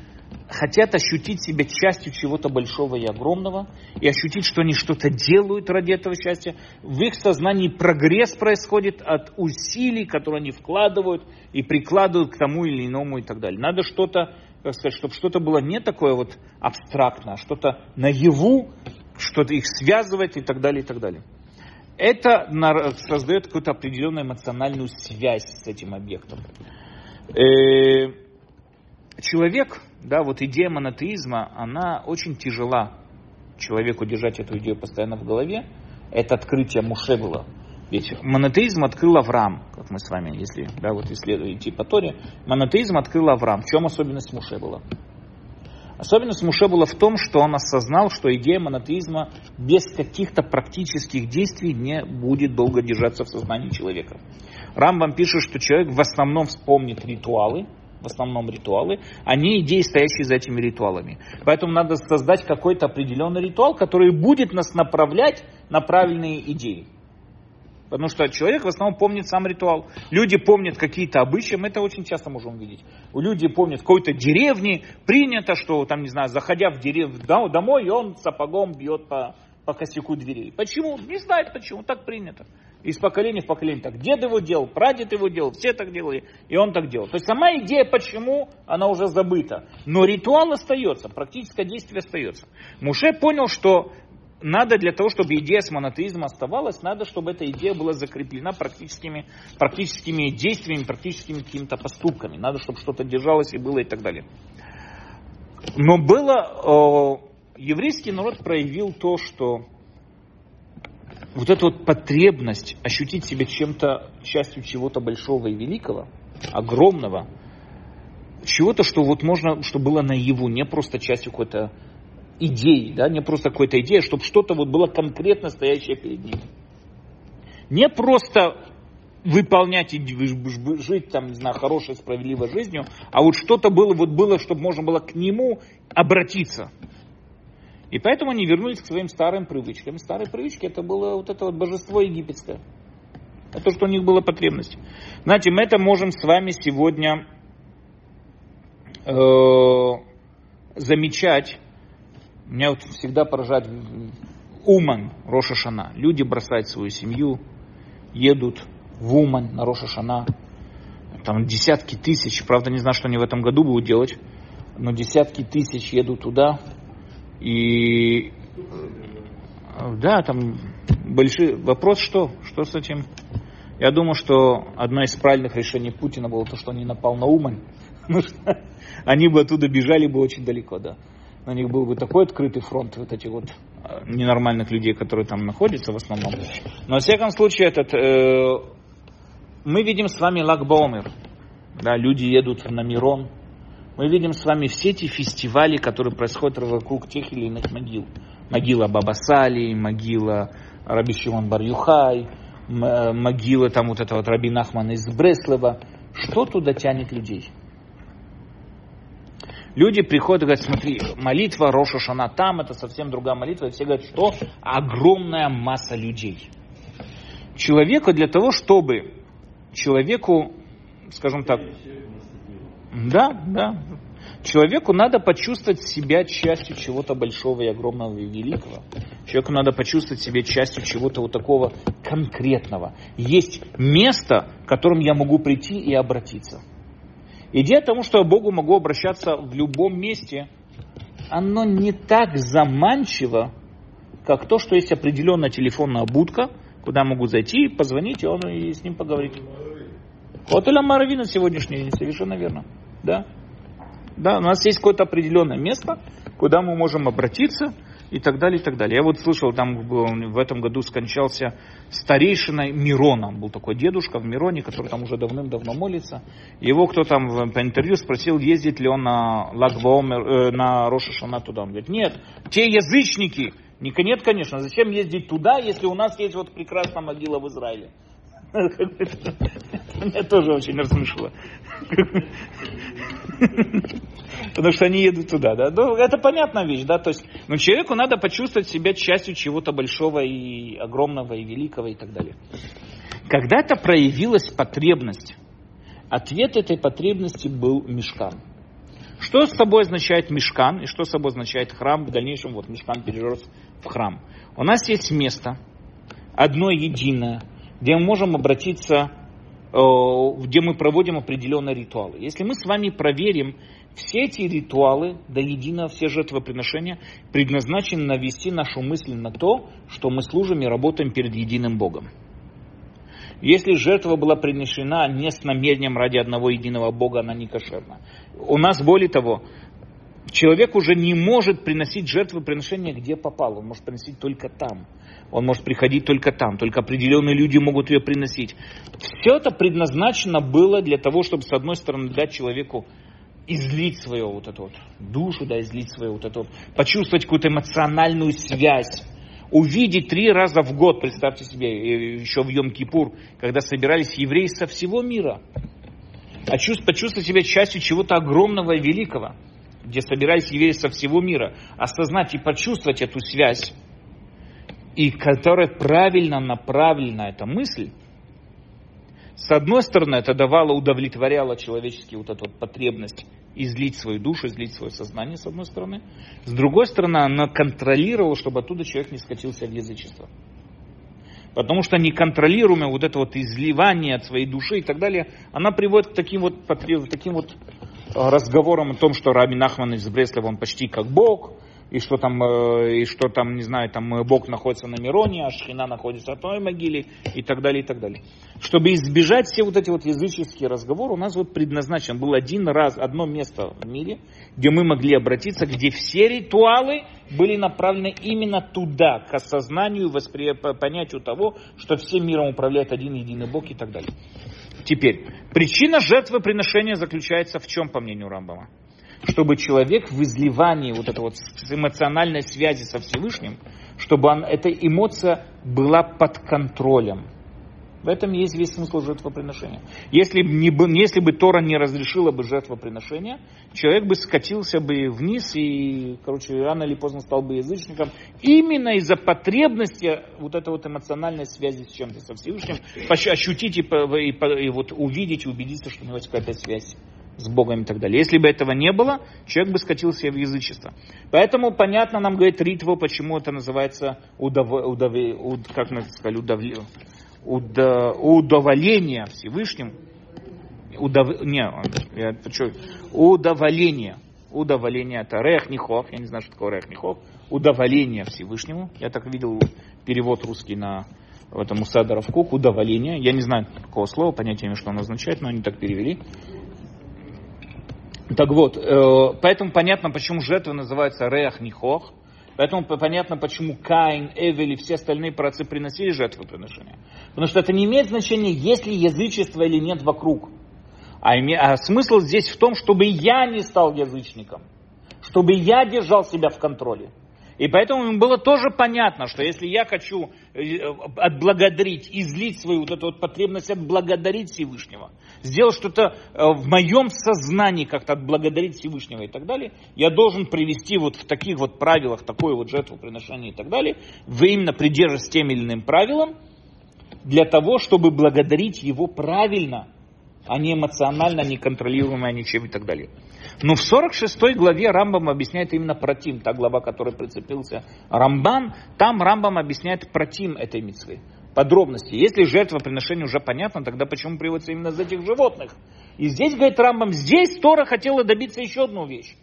хотят ощутить себя частью чего-то большого и огромного, и ощутить, что они что-то делают ради этого счастья. В их сознании прогресс происходит от усилий, которые они вкладывают и прикладывают к тому или иному и так далее. Надо что-то как сказать, чтобы что-то было не такое вот абстрактное, а что-то наяву, что-то их связывать и так далее, и так далее. Это создает какую-то определенную эмоциональную связь с этим объектом. Э, человек, да, вот идея монотеизма, она очень тяжела человеку держать эту идею постоянно в голове. Это открытие Муше было. Ведь монотеизм открыл Авраам, как мы с вами, если да, вот идти по Торе, монотеизм открыл Авраам. В чем особенность Муше была? Особенность Муше была в том, что он осознал, что идея монотеизма без каких-то практических действий не будет долго держаться в сознании человека. Рамбам пишет, что человек в основном вспомнит ритуалы, в основном ритуалы, а не идеи, стоящие за этими ритуалами. Поэтому надо создать какой-то определенный ритуал, который будет нас направлять на правильные идеи. Потому что человек в основном помнит сам ритуал. Люди помнят какие-то обычаи, мы это очень часто можем видеть. У людей помнят какой-то деревни, принято, что там, не знаю, заходя в деревню домой, он сапогом бьет по, по косяку дверей. Почему? Не знает почему, так принято. Из поколения в поколение так. Дед его делал, прадед его делал, все так делали, и он так делал. То есть сама идея почему, она уже забыта. Но ритуал остается, практическое действие остается. Муше понял, что надо для того, чтобы идея с монотеизмом оставалась, надо, чтобы эта идея была закреплена практическими, практическими действиями, практическими какими-то поступками. Надо, чтобы что-то держалось и было и так далее. Но было, э, еврейский народ проявил то, что вот эта вот потребность ощутить себя чем-то, частью чего-то большого и великого, огромного, чего-то, что вот можно, что было наяву, не просто частью какой-то идеи, да, не просто какой-то идея, чтобы что-то вот было конкретно стоящее перед ним. Не просто выполнять и жить там, не знаю, хорошей, справедливой жизнью, а вот что-то было, вот было, чтобы можно было к нему обратиться. И поэтому они вернулись к своим старым привычкам. Старые привычки это было вот это вот божество египетское. Это то, что у них была потребность. Знаете, мы это можем с вами сегодня э, замечать меня вот всегда поражает Уман, Роша Шана. Люди бросают свою семью, едут в Уман на Роша Шана. Там десятки тысяч, правда не знаю, что они в этом году будут делать, но десятки тысяч едут туда. И да, там большой вопрос, что? Что с этим? Я думаю, что одно из правильных решений Путина было то, что он не напал на Умань. Они бы оттуда бежали бы очень далеко, да на них был бы такой открытый фронт вот этих вот э, ненормальных людей, которые там находятся в основном. Но, во всяком случае, этот, э, мы видим с вами Лагбаумер. Да, люди едут на Мирон. Мы видим с вами все эти фестивали, которые происходят вокруг тех или иных могил. Могила Бабасали, могила Раби Шимон Барюхай, э, могила там вот этого вот Раби Нахмана из Бреслова. Что туда тянет людей? Люди приходят и говорят, смотри, молитва Роша Шана там, это совсем другая молитва. И все говорят, что огромная масса людей. Человеку для того, чтобы человеку, скажем так, да, да, человеку надо почувствовать себя частью чего-то большого и огромного и великого. Человеку надо почувствовать себя частью чего-то вот такого конкретного. Есть место, к которому я могу прийти и обратиться. Идея тому, что я Богу могу обращаться в любом месте, оно не так заманчиво, как то, что есть определенная телефонная будка, куда могу зайти, позвонить, и он и с ним поговорить. Вот Иля Маравина сегодняшний день, совершенно верно. Да. Да, у нас есть какое-то определенное место, куда мы можем обратиться, и так далее, и так далее. Я вот слышал, там в этом году скончался старейшина Мирона. Был такой дедушка в Мироне, который там уже давным-давно молится. Его кто там по интервью спросил, ездит ли он на Лагваомер, э, на Рошашана туда. Он говорит, нет, те язычники. Нет, конечно, зачем ездить туда, если у нас есть вот прекрасная могила в Израиле? Меня тоже очень рассмешило. Потому что они едут туда, да. Ну, это понятная вещь, да. То есть, ну, человеку надо почувствовать себя частью чего-то большого и огромного и великого и так далее. Когда-то проявилась потребность. Ответ этой потребности был мешкан. Что с собой означает мешкан и что с собой означает храм? В дальнейшем вот мешкан перерос в храм. У нас есть место, одно единое, где мы можем обратиться, э, где мы проводим определенные ритуалы. Если мы с вами проверим Все эти ритуалы, до единого все жертвоприношения, предназначены навести нашу мысль на то, что мы служим и работаем перед единым Богом. Если жертва была принесена не с намерением ради одного единого Бога, она не кошерна. У нас, более того, человек уже не может приносить жертвоприношения где попал. Он может приносить только там. Он может приходить только там. Только определенные люди могут ее приносить. Все это предназначено было для того, чтобы, с одной стороны, дать человеку излить свою вот эту вот душу, да, излить свою вот эту вот, почувствовать какую-то эмоциональную связь. Увидеть три раза в год, представьте себе, еще в Йом-Кипур, когда собирались евреи со всего мира, а почувствовать себя частью чего-то огромного и великого, где собирались евреи со всего мира, осознать и почувствовать эту связь, и которая правильно направлена, эта мысль, с одной стороны, это давало, удовлетворяло человеческие вот эту вот потребность излить свою душу, излить свое сознание, с одной стороны. С другой стороны, она контролировала, чтобы оттуда человек не скатился в язычество. Потому что неконтролируемое вот это вот изливание от своей души и так далее, она приводит к таким вот, таким вот разговорам о том, что Раби Нахман из Бреслова, он почти как Бог, и что там, э, и что там, не знаю, там э, Бог находится на Мироне, а Шхина находится в той могиле, и так далее, и так далее. Чтобы избежать все вот эти вот языческие разговоры, у нас вот предназначен был один раз, одно место в мире, где мы могли обратиться, где все ритуалы были направлены именно туда, к осознанию, воспри... понятию того, что всем миром управляет один единый Бог и так далее. Теперь, причина жертвоприношения заключается в чем, по мнению Рамбама? Чтобы человек в изливании вот этой вот эмоциональной связи со Всевышним, чтобы он, эта эмоция была под контролем. В этом есть весь смысл жертвоприношения. Если, не, если бы Тора не разрешила бы жертвоприношение, человек бы скатился бы вниз и, короче, рано или поздно стал бы язычником. Именно из-за потребности вот этой вот эмоциональной связи с чем-то, со Всевышним, ощутить и, и, и вот увидеть, убедиться, что у него есть какая-то связь с Богом и так далее. Если бы этого не было, человек бы скатился в язычество. Поэтому понятно нам говорит Ритво, почему это называется удов, удов, уд, как мы сказали, удов, уд, удоволение Всевышним. Удов, не, я, что, удоволение. Удоволение это рехнихов, я не знаю, что такое рехнихов. Удоволение Всевышнему. Я так видел перевод русский на в этом Усадаров Кук, удоволение. Я не знаю какого слова, понятия что оно означает, но они так перевели. Так вот, э, поэтому понятно, почему жертвы называются Реах Нихох. Поэтому понятно, почему Каин, Эвель и все остальные працы приносили жертвоприношения. Потому что это не имеет значения, есть ли язычество или нет вокруг. А, име... а смысл здесь в том, чтобы я не стал язычником. Чтобы я держал себя в контроле. И поэтому им было тоже понятно, что если я хочу э, отблагодарить, излить свою вот эту вот потребность отблагодарить Всевышнего, сделать что-то э, в моем сознании, как-то отблагодарить Всевышнего и так далее, я должен привести вот в таких вот правилах такое вот жертвоприношение и так далее, вы именно придерживаясь тем или иным правилам, для того, чтобы благодарить его правильно, а не эмоционально, не контролируемо, ничем и так далее. Но в 46 главе Рамбам объясняет именно протим, та глава, которой прицепился Рамбан, там Рамбам объясняет протим этой митцвы. Подробности. Если жертвоприношение уже понятно, тогда почему приводится именно из этих животных? И здесь, говорит Рамбам, здесь Тора хотела добиться еще одну вещь.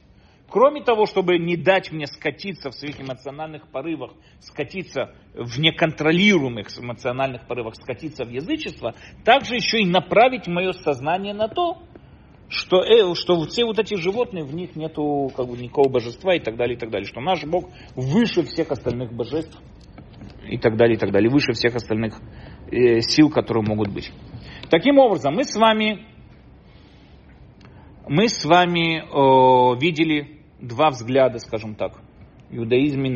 Кроме того, чтобы не дать мне скатиться в своих эмоциональных порывах, скатиться в неконтролируемых эмоциональных порывах, скатиться в язычество, также еще и направить мое сознание на то, что, э, что все вот эти животные, в них нету как бы, никакого божества и так далее, и так далее. Что наш Бог выше всех остальных божеств и так далее, и так далее. Выше всех остальных э, сил, которые могут быть. Таким образом, мы с вами, мы с вами э, видели два взгляда, скажем так, иудаизме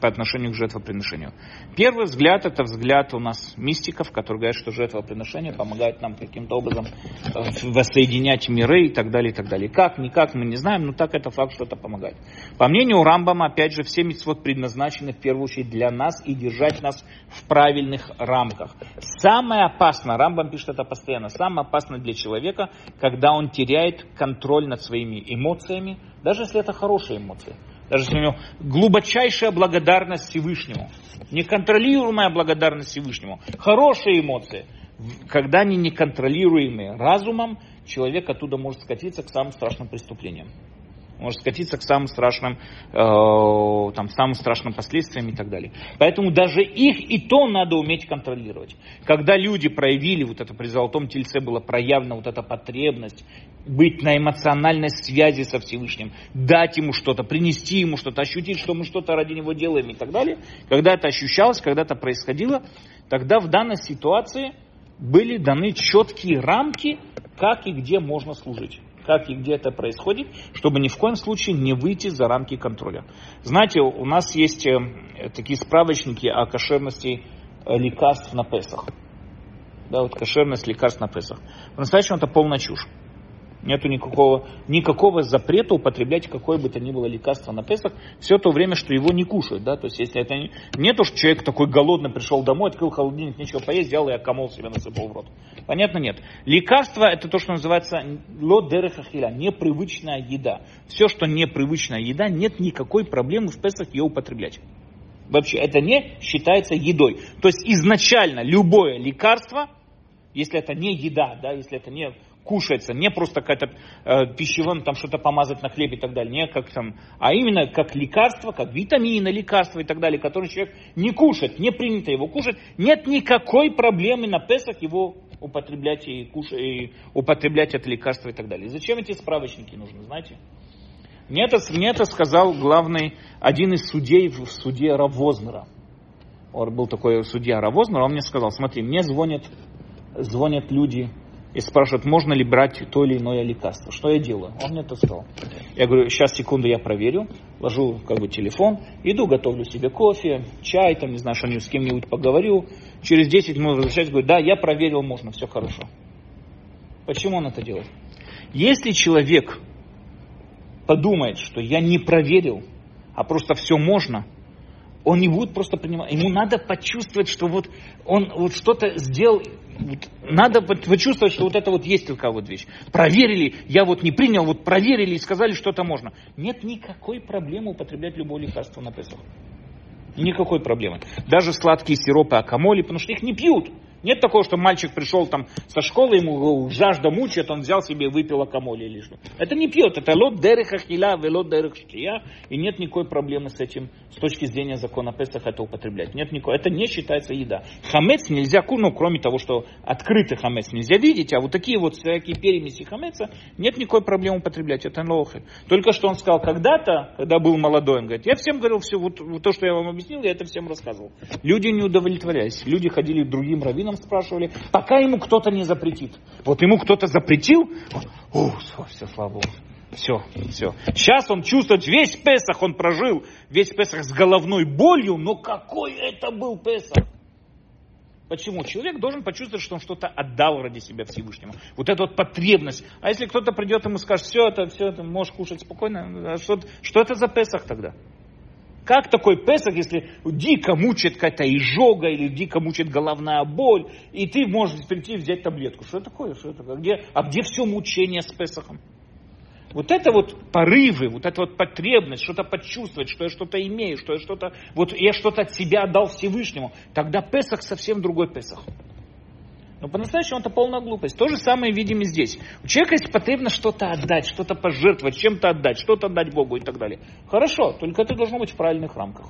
по отношению к жертвоприношению. Первый взгляд это взгляд у нас мистиков, которые говорят, что жертвоприношение помогает нам каким-то образом э, воссоединять миры и так далее, и так далее. Как, никак, мы не знаем, но так это факт, что это помогает. По мнению Рамбама, опять же, все митцвот предназначены в первую очередь для нас и держать нас в правильных рамках. Самое опасное, Рамбам пишет это постоянно, самое опасное для человека, когда он теряет контроль над своими эмоциями, даже если это хорошие эмоции даже если у него глубочайшая благодарность Всевышнему, неконтролируемая благодарность Всевышнему, хорошие эмоции, когда они неконтролируемые разумом, человек оттуда может скатиться к самым страшным преступлениям. Может скатиться к самым страшным, э, там, самым страшным последствиям и так далее. Поэтому даже их и то надо уметь контролировать. Когда люди проявили, вот это при Золотом Тельце была проявлена вот эта потребность быть на эмоциональной связи со Всевышним, дать ему что-то, принести ему что-то, ощутить, что мы что-то ради него делаем и так далее. Когда это ощущалось, когда это происходило, тогда в данной ситуации были даны четкие рамки, как и где можно служить как и где это происходит, чтобы ни в коем случае не выйти за рамки контроля. Знаете, у нас есть э, такие справочники о кошерности э, лекарств на Песах. Да, вот кошерность лекарств на Песах. По-настоящему это полная чушь. Нету никакого, никакого запрета употреблять какое бы то ни было лекарство на Песах все то время, что его не кушают. Да? То есть, если это не, не то, что человек такой голодный пришел домой, открыл холодильник, нечего поесть, взял и акамол себе насыпал в рот. Понятно, нет. Лекарство это то, что называется ло дерехахиля, непривычная еда. Все, что непривычная еда, нет никакой проблемы в Песах ее употреблять. Вообще, это не считается едой. То есть, изначально любое лекарство, если это не еда, да, если это не кушается, не просто какая-то э, пищевым, там что-то помазать на хлеб и так далее, не как там, а именно как лекарство, как витамины, лекарства и так далее, которые человек не кушает, не принято его кушать, нет никакой проблемы на Песах его употреблять и, кушать, и употреблять это лекарство и так далее. зачем эти справочники нужны, знаете? Мне это, мне это сказал главный, один из судей в суде Равознера. Он был такой судья Равознер, он мне сказал, смотри, мне звонят, звонят люди и спрашивают, можно ли брать то или иное лекарство. Что я делаю? Он мне это сказал. Я говорю, сейчас, секунду, я проверю, ложу как бы телефон, иду, готовлю себе кофе, чай, там, не знаю, что-нибудь с кем-нибудь поговорю. Через 10 минут возвращаюсь, говорю, да, я проверил, можно, все хорошо. Почему он это делает? Если человек подумает, что я не проверил, а просто все можно, он не будет просто принимать. Ему надо почувствовать, что вот он вот что-то сделал. Вот, надо почувствовать, что вот это вот есть только вот вещь. Проверили, я вот не принял, вот проверили и сказали, что это можно. Нет никакой проблемы употреблять любое лекарство на Песах. Никакой проблемы. Даже сладкие сиропы акамоли, потому что их не пьют. Нет такого, что мальчик пришел там со школы, ему жажда мучает, он взял себе и выпил акамоли или что. Это не пьет, это лот дереха хиля, велот дерех штия, и нет никакой проблемы с этим, с точки зрения закона Песах это употреблять. Нет никакой, это не считается еда. Хамец нельзя, ну, кроме того, что открытый хамец нельзя видеть, а вот такие вот всякие перемеси хамеца, нет никакой проблемы употреблять, это лохи. Только что он сказал когда-то, когда был молодой, он говорит, я всем говорил все, вот, вот то, что я вам объяснил, я это всем рассказывал. Люди не удовлетворялись, люди ходили к другим раввинам, раввином спрашивали, пока ему кто-то не запретит. Вот ему кто-то запретил, о, все, все, слава Богу. Все, все. Сейчас он чувствует, весь Песах он прожил, весь Песах с головной болью, но какой это был Песах? Почему? Человек должен почувствовать, что он что-то отдал ради себя Всевышнему. Вот эта вот потребность. А если кто-то придет ему и скажет, все это, все это, можешь кушать спокойно, что, что это за Песах тогда? Как такой Песах, если дико мучает какая-то изжога или дико мучает головная боль, и ты можешь прийти и взять таблетку? Что такое? Что это? Где, а где все мучение с Песахом? Вот это вот порывы, вот эта вот потребность, что-то почувствовать, что я что-то имею, что я что-то, вот я что-то от себя отдал Всевышнему, тогда Песах совсем другой Песах. Но по-настоящему это полная глупость. То же самое видим и здесь. У человека есть потребность что-то отдать, что-то пожертвовать, чем-то отдать, что-то отдать Богу и так далее. Хорошо, только это должно быть в правильных рамках.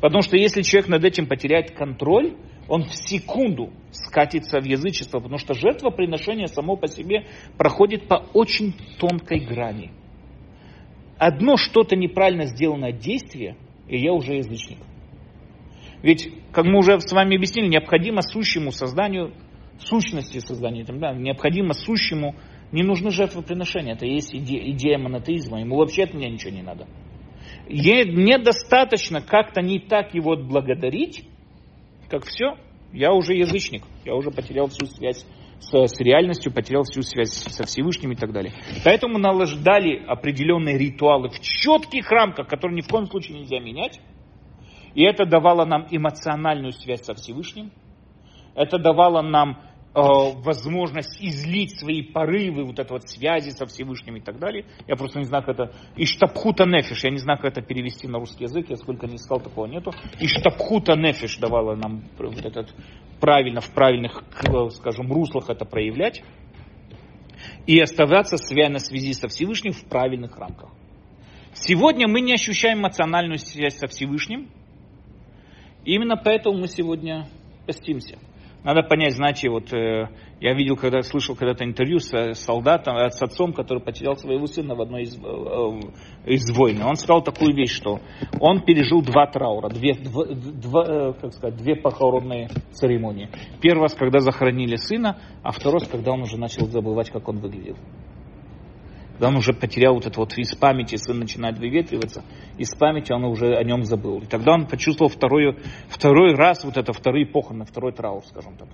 Потому что если человек над этим потеряет контроль, он в секунду скатится в язычество, потому что жертвоприношение само по себе проходит по очень тонкой грани. Одно что-то неправильно сделанное действие, и я уже язычник. Ведь, как мы уже с вами объяснили, необходимо сущему созданию сущности создания, там, да, необходимо сущему, не нужны жертвоприношения. Это есть идея, идея монотеизма. Ему вообще от меня ничего не надо. Ей недостаточно как-то не так его отблагодарить, как все, я уже язычник, я уже потерял всю связь с, с реальностью, потерял всю связь со Всевышним и так далее. Поэтому налождали определенные ритуалы в четких рамках, которые ни в коем случае нельзя менять. И это давало нам эмоциональную связь со Всевышним. Это давало нам возможность излить свои порывы, вот это вот связи со Всевышним и так далее. Я просто не знаю, как это... Иштабхута нефиш, я не знаю, как это перевести на русский язык, я сколько не искал, такого нету. Иштабхута нефиш давала нам вот этот правильно, в правильных, скажем, руслах это проявлять. И оставаться на связи со Всевышним в правильных рамках. Сегодня мы не ощущаем эмоциональную связь со Всевышним. Именно поэтому мы сегодня постимся. Надо понять, знаете, вот э, я видел, когда слышал когда-то интервью с э, солдатом, э, с отцом, который потерял своего сына в одной из, э, из войн. Он сказал такую вещь, что он пережил два траура, две, два, два, как сказать, две похоронные церемонии. Первый раз, когда захоронили сына, а второй раз, когда он уже начал забывать, как он выглядел когда он уже потерял вот это вот из памяти, сын начинает выветриваться, из памяти он уже о нем забыл. И тогда он почувствовал второй, второй раз вот это, вторые похороны, второй траур, скажем так.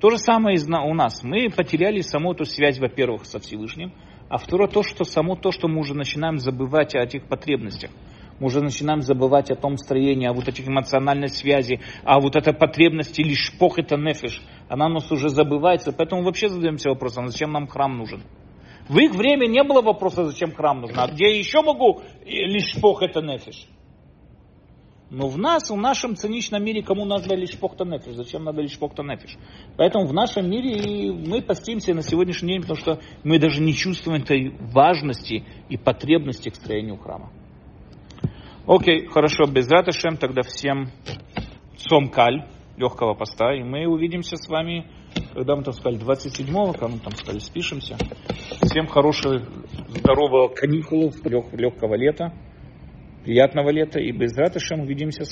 То же самое у нас. Мы потеряли саму эту связь, во-первых, со Всевышним, а второе то, что само то, что мы уже начинаем забывать о этих потребностях. Мы уже начинаем забывать о том строении, о вот этих эмоциональной связи, а вот этой потребности лишь пох это нефиш. Она у нас уже забывается, поэтому вообще задаемся вопросом, зачем нам храм нужен. В их время не было вопроса, зачем храм нужен. А где я еще могу лишь пох это нефиш? Но в нас, в нашем циничном мире, кому надо лишь похта нефиш? Зачем надо лишь похта нефиш? Поэтому в нашем мире мы постимся на сегодняшний день, потому что мы даже не чувствуем этой важности и потребности к строению храма. Окей, хорошо, без раташем, тогда всем цомкаль, легкого поста, и мы увидимся с вами когда мы там сказали, 27-го, когда мы там сказали, спишемся. Всем хорошего, здорового каникулов, лег, легкого лета, приятного лета, и без ратышем увидимся с